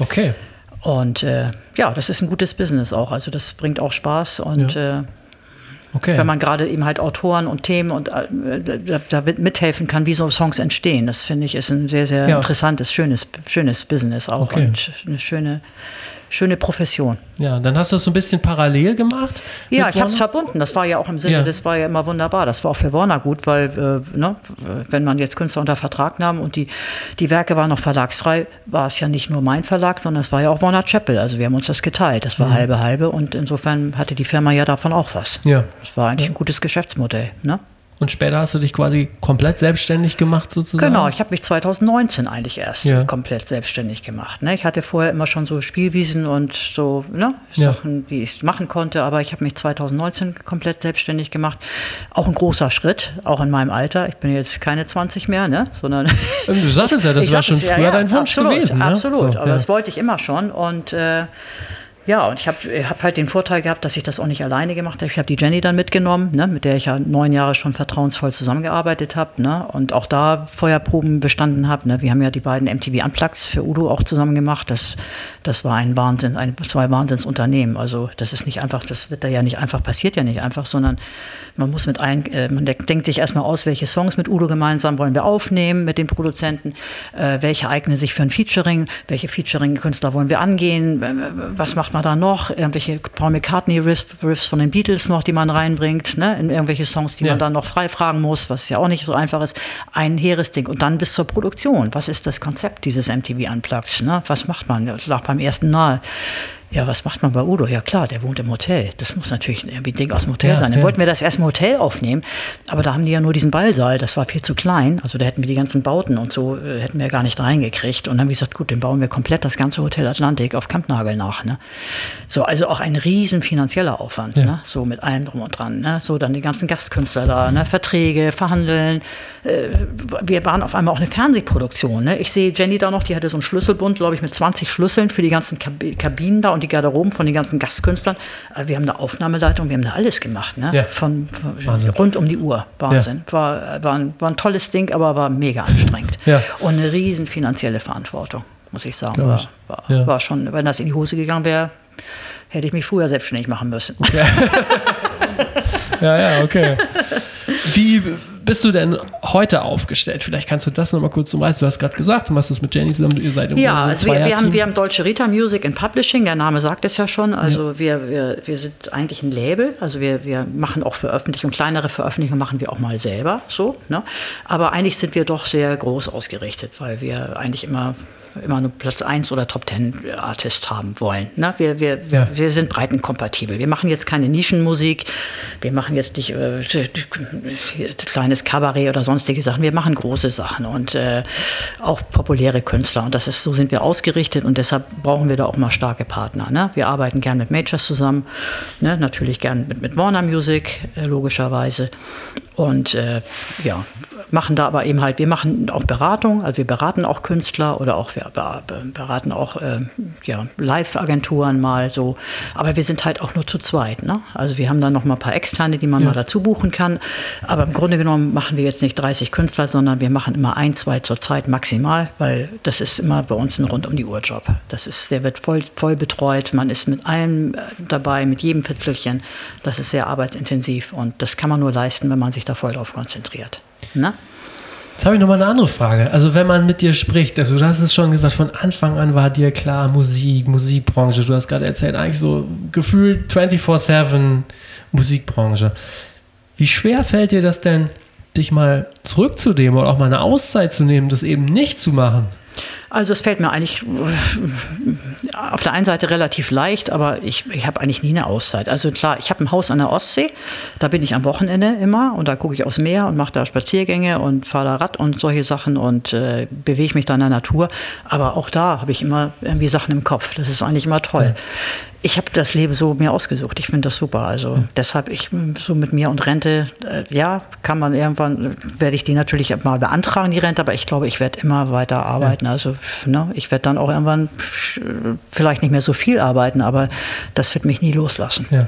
Okay. Und äh, ja, das ist ein gutes Business auch. Also das bringt auch Spaß und äh, Okay. wenn man gerade eben halt Autoren und Themen und äh, da, da mit- mithelfen kann, wie so Songs entstehen. Das finde ich ist ein sehr, sehr Ja. interessantes, schönes, schönes Business auch Okay. und eine schöne, schöne Profession. ja, dann hast du das so ein bisschen parallel gemacht. Ja, ich habe es verbunden. Das war ja auch im Sinne, Ja. das war ja immer wunderbar. Das war auch für Warner gut, weil, äh, ne, wenn man jetzt Künstler unter Vertrag nahm und die, die Werke waren noch verlagsfrei, war es ja nicht nur mein Verlag, sondern es war ja auch Warner Chapel. Also wir haben uns das geteilt. Das war Mhm. halbe halbe und insofern hatte die Firma ja davon auch was. Ja. Das war eigentlich ein gutes Geschäftsmodell. Ne? Und später hast du dich quasi komplett selbstständig gemacht, sozusagen? Genau, ich habe mich 2019 eigentlich erst Ja. komplett selbstständig gemacht. Ne? Ich hatte vorher immer schon so Spielwiesen und so ne? Ja. Sachen, die ich machen konnte, aber ich habe mich 2019 komplett selbstständig gemacht. Auch ein großer Schritt, auch in meinem Alter. Ich bin jetzt keine 20 mehr, ne? sondern Du sagtest ja, (laughs) das war schon es, früher ja, dein Wunsch absolut, gewesen. Ne? Absolut, So, aber das wollte ich immer schon. Und äh, ja, und ich habe hab halt den Vorteil gehabt, dass ich das auch nicht alleine gemacht habe. Ich habe die Jenny dann mitgenommen, ne, mit der ich ja neun Jahre schon vertrauensvoll zusammengearbeitet habe ne, und auch da Feuerproben bestanden habe. Ne. Wir haben ja die beiden MTV Unplugs für Udo auch zusammen gemacht. Das, das war ein Wahnsinn, ein, zwei Wahnsinnsunternehmen. Also das ist nicht einfach, das wird da ja nicht einfach, passiert ja nicht einfach, sondern man muss mit allen, äh, man denkt denkt sich erstmal aus, welche Songs mit Udo gemeinsam wollen wir aufnehmen mit den Produzenten, äh, welche eignen sich für ein Featuring, welche Featuring-Künstler wollen wir angehen, äh, was macht man da noch, irgendwelche Paul McCartney-Riffs Riffs von den Beatles noch, die man reinbringt, ne? in irgendwelche Songs, die Ja. man dann noch frei fragen muss, was ja auch nicht so einfach ist, ein hehres Ding. Und dann bis zur Produktion, was ist das Konzept dieses MTV Unplugged, ne? was macht man, das lag beim ersten Mal Ja, was macht man bei Udo? Ja klar, der wohnt im Hotel. Das muss natürlich irgendwie ein Ding aus dem Hotel ja, sein. Dann ja. wollten wir das erst im Hotel aufnehmen, aber da haben die ja nur diesen Ballsaal, das war viel zu klein. Also da hätten wir die ganzen Bauten und so, äh, hätten wir gar nicht reingekriegt. Und dann haben wir gesagt, gut, den bauen wir komplett das ganze Hotel Atlantik auf Kampnagel nach. Ne? So, also auch ein riesen finanzieller Aufwand, ja. ne? so mit allem drum und dran. Ne? So dann die ganzen Gastkünstler da, ne? Verträge, verhandeln. Äh, wir waren auf einmal auch eine Fernsehproduktion. Ne? Ich sehe Jenny da noch, die hatte so einen Schlüsselbund, glaube ich, mit 20 Schlüsseln für die ganzen Kabinen da und die Garderoben von den ganzen Gastkünstlern. Äh, wir haben eine Aufnahmeleitung, wir haben da alles gemacht. Ne? Ja. Von, von rund um die Uhr. Wahnsinn. Ja. War, war, ein, war ein tolles Ding, aber war mega anstrengend. Ja. Und eine riesen finanzielle Verantwortung, muss ich sagen. War, war, ja. war, schon, wenn das in die Hose gegangen wäre, hätte ich mich früher selbstständig machen müssen. Ja, (laughs) ja, okay. Wie bist du denn heute aufgestellt? Vielleicht kannst du das nochmal kurz umreißen. Du hast gerade gesagt, du machst das mit Jenny zusammen, ihr seid im Ja, also wir, wir, haben, wir haben Deutsche Rita Music and Publishing, der Name sagt es ja schon. Also ja. Wir, wir, wir sind eigentlich ein Label, also wir, wir machen auch Veröffentlichungen, kleinere Veröffentlichungen machen wir auch mal selber so. Ne? Aber eigentlich sind wir doch sehr groß ausgerichtet, weil wir eigentlich immer immer nur Platz 1 oder Top 10 Artist haben wollen. Ne? Wir, wir, ja. wir, sind breitenkompatibel. Wir machen jetzt keine Nischenmusik, wir machen jetzt nicht äh, kleines Kabarett oder sonstige Sachen, wir machen große Sachen und äh, auch populäre Künstler. Und das ist, so sind wir ausgerichtet und deshalb brauchen wir da auch mal starke Partner. Ne? Wir arbeiten gern mit Majors zusammen, ne? natürlich gern mit, mit Warner Music, äh, logischerweise. Und äh, ja, machen da aber eben halt, wir machen auch Beratung, also wir beraten auch Künstler oder auch wir beraten auch äh, ja, Live-Agenturen mal so. Aber wir sind halt auch nur zu zweit. Ne? Also wir haben dann noch mal ein paar externe, die man ja. mal dazu buchen kann. Aber im Grunde genommen machen wir jetzt nicht 30 Künstler, sondern wir machen immer ein, zwei zur Zeit maximal, weil das ist immer bei uns ein rund um die Uhr Job. Das ist, der wird voll, voll betreut, man ist mit allem äh, dabei, mit jedem Fitzelchen. Das ist sehr arbeitsintensiv und das kann man nur leisten, wenn man sich da voll drauf konzentriert. Na? Jetzt habe ich nochmal eine andere Frage. Also wenn man mit dir spricht, also du hast es schon gesagt, von Anfang an war dir klar, Musik, Musikbranche, du hast gerade erzählt, eigentlich so gefühlt 24-7 Musikbranche. Wie schwer fällt dir das denn, dich mal zurückzunehmen oder auch mal eine Auszeit zu nehmen, das eben nicht zu machen? Also es fällt mir eigentlich äh, auf der einen Seite relativ leicht, aber ich, ich habe eigentlich nie eine Auszeit. Also klar, ich habe ein Haus an der Ostsee, da bin ich am Wochenende immer und da gucke ich aufs Meer und mache da Spaziergänge und fahre da Rad und solche Sachen und äh, bewege mich da in der Natur. Aber auch da habe ich immer irgendwie Sachen im Kopf. Das ist eigentlich immer toll. Ja ich habe das Leben so mir ausgesucht. Ich finde das super. Also mhm. deshalb, ich so mit mir und Rente, äh, ja, kann man irgendwann, werde ich die natürlich mal beantragen, die Rente, aber ich glaube, ich werde immer weiter arbeiten. Ja. Also ne, ich werde dann auch irgendwann vielleicht nicht mehr so viel arbeiten, aber das wird mich nie loslassen. Ja.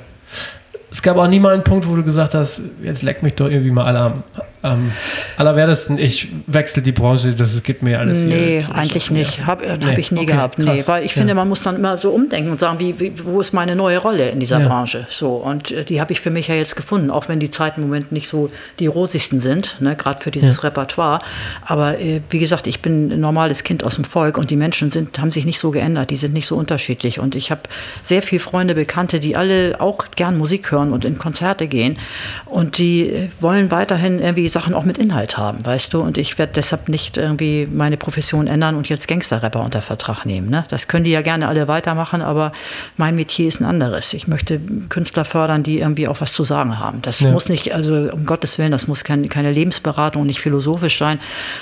Es gab auch nie mal einen Punkt, wo du gesagt hast, jetzt leckt mich doch irgendwie mal alle am, am allerwertesten, ich wechsle die Branche, das geht mir alles Nee, hier, eigentlich nicht. Habe äh, nee. hab ich nie okay, gehabt. Nee, weil ich ja. finde, man muss dann immer so umdenken und sagen, wie, wie, wo ist meine neue Rolle in dieser ja. Branche? So, und äh, die habe ich für mich ja jetzt gefunden, auch wenn die Zeiten im Moment nicht so die rosigsten sind, ne, gerade für dieses ja. Repertoire. Aber äh, wie gesagt, ich bin ein normales Kind aus dem Volk und die Menschen sind, haben sich nicht so geändert, die sind nicht so unterschiedlich. Und ich habe sehr viele Freunde, Bekannte, die alle auch gern Musik hören und in Konzerte gehen. Und die äh, wollen weiterhin irgendwie Sachen auch mit Inhalt haben, weißt du? Und ich werde deshalb nicht irgendwie meine Profession ändern und jetzt Gangsterrapper unter Vertrag nehmen. Ne? Das können die ja gerne alle weitermachen, aber mein Metier ist ein anderes. Ich möchte Künstler fördern, die irgendwie auch was zu sagen haben. Das ja. muss nicht, also um Gottes Willen, das muss kein, keine Lebensberatung, nicht philosophisch sein,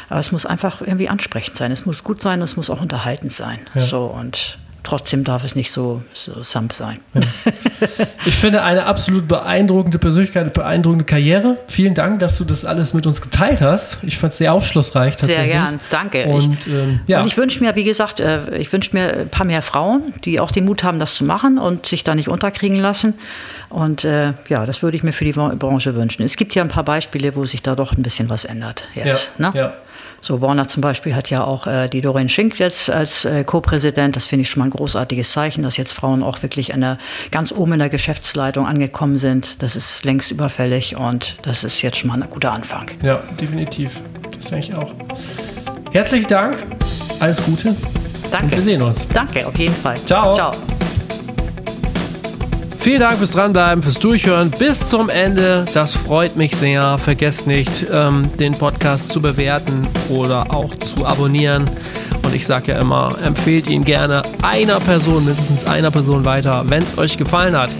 aber es muss einfach irgendwie ansprechend sein. Es muss gut sein, es muss auch unterhaltend sein. Ja. So und trotzdem darf es nicht so, so samp sein. Ja. (laughs) Ich finde eine absolut beeindruckende Persönlichkeit, eine beeindruckende Karriere. Vielen Dank, dass du das alles mit uns geteilt hast. Ich fand es sehr aufschlussreich. Sehr gern, danke. Und, ich, ähm, ja. und ich wünsche mir, wie gesagt, äh, ich wünsche mir ein paar mehr Frauen, die auch den Mut haben, das zu machen und sich da nicht unterkriegen lassen. Und äh, ja, das würde ich mir für die Branche wünschen. Es gibt ja ein paar Beispiele, wo sich da doch ein bisschen was ändert jetzt. Ja, ne? ja. So Warner zum Beispiel hat ja auch äh, die Doreen Schink jetzt als äh, Co-Präsident. Das finde ich schon mal ein großartiges Zeichen, dass jetzt Frauen auch wirklich an der, ganz oben in der Geschäftsleitung angekommen sind. Das ist längst überfällig und das ist jetzt schon mal ein guter Anfang. Ja, definitiv. Das denke ich auch. Herzlichen Dank. Alles Gute. Danke. Und wir sehen uns. Danke, auf jeden Fall. Ciao. Ciao. Vielen Dank fürs Dranbleiben, fürs Durchhören bis zum Ende. Das freut mich sehr. Vergesst nicht, ähm, den Podcast zu bewerten oder auch zu abonnieren. Und ich sage ja immer, empfehlt ihn gerne einer Person, mindestens einer Person weiter, wenn es euch gefallen hat.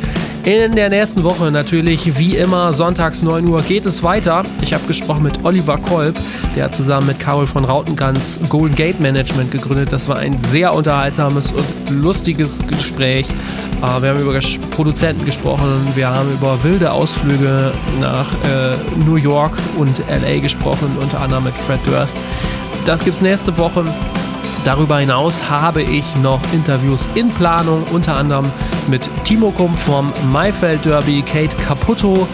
In der nächsten Woche natürlich, wie immer, sonntags 9 Uhr geht es weiter. Ich habe gesprochen mit Oliver Kolb, der zusammen mit Carol von Rautengans Golden Gate Management gegründet. Das war ein sehr unterhaltsames und lustiges Gespräch. Äh, wir haben über Produzenten gesprochen, wir haben über wilde Ausflüge nach äh, New York und LA gesprochen, unter anderem mit Fred Durst. Das gibt es nächste Woche. Darüber hinaus habe ich noch Interviews in Planung, unter anderem mit Timo Kump vom Maifeld Derby, Kate Caputo,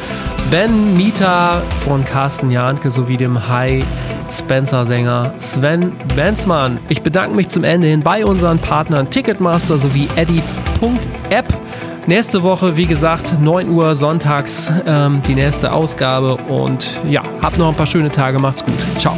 Ben Mieter von Carsten Jahnke sowie dem High Spencer-Sänger Sven Benzmann. Ich bedanke mich zum Ende hin bei unseren Partnern Ticketmaster sowie Eddy.app. Nächste Woche, wie gesagt, 9 Uhr sonntags ähm, die nächste Ausgabe und ja, habt noch ein paar schöne Tage, macht's gut. Ciao.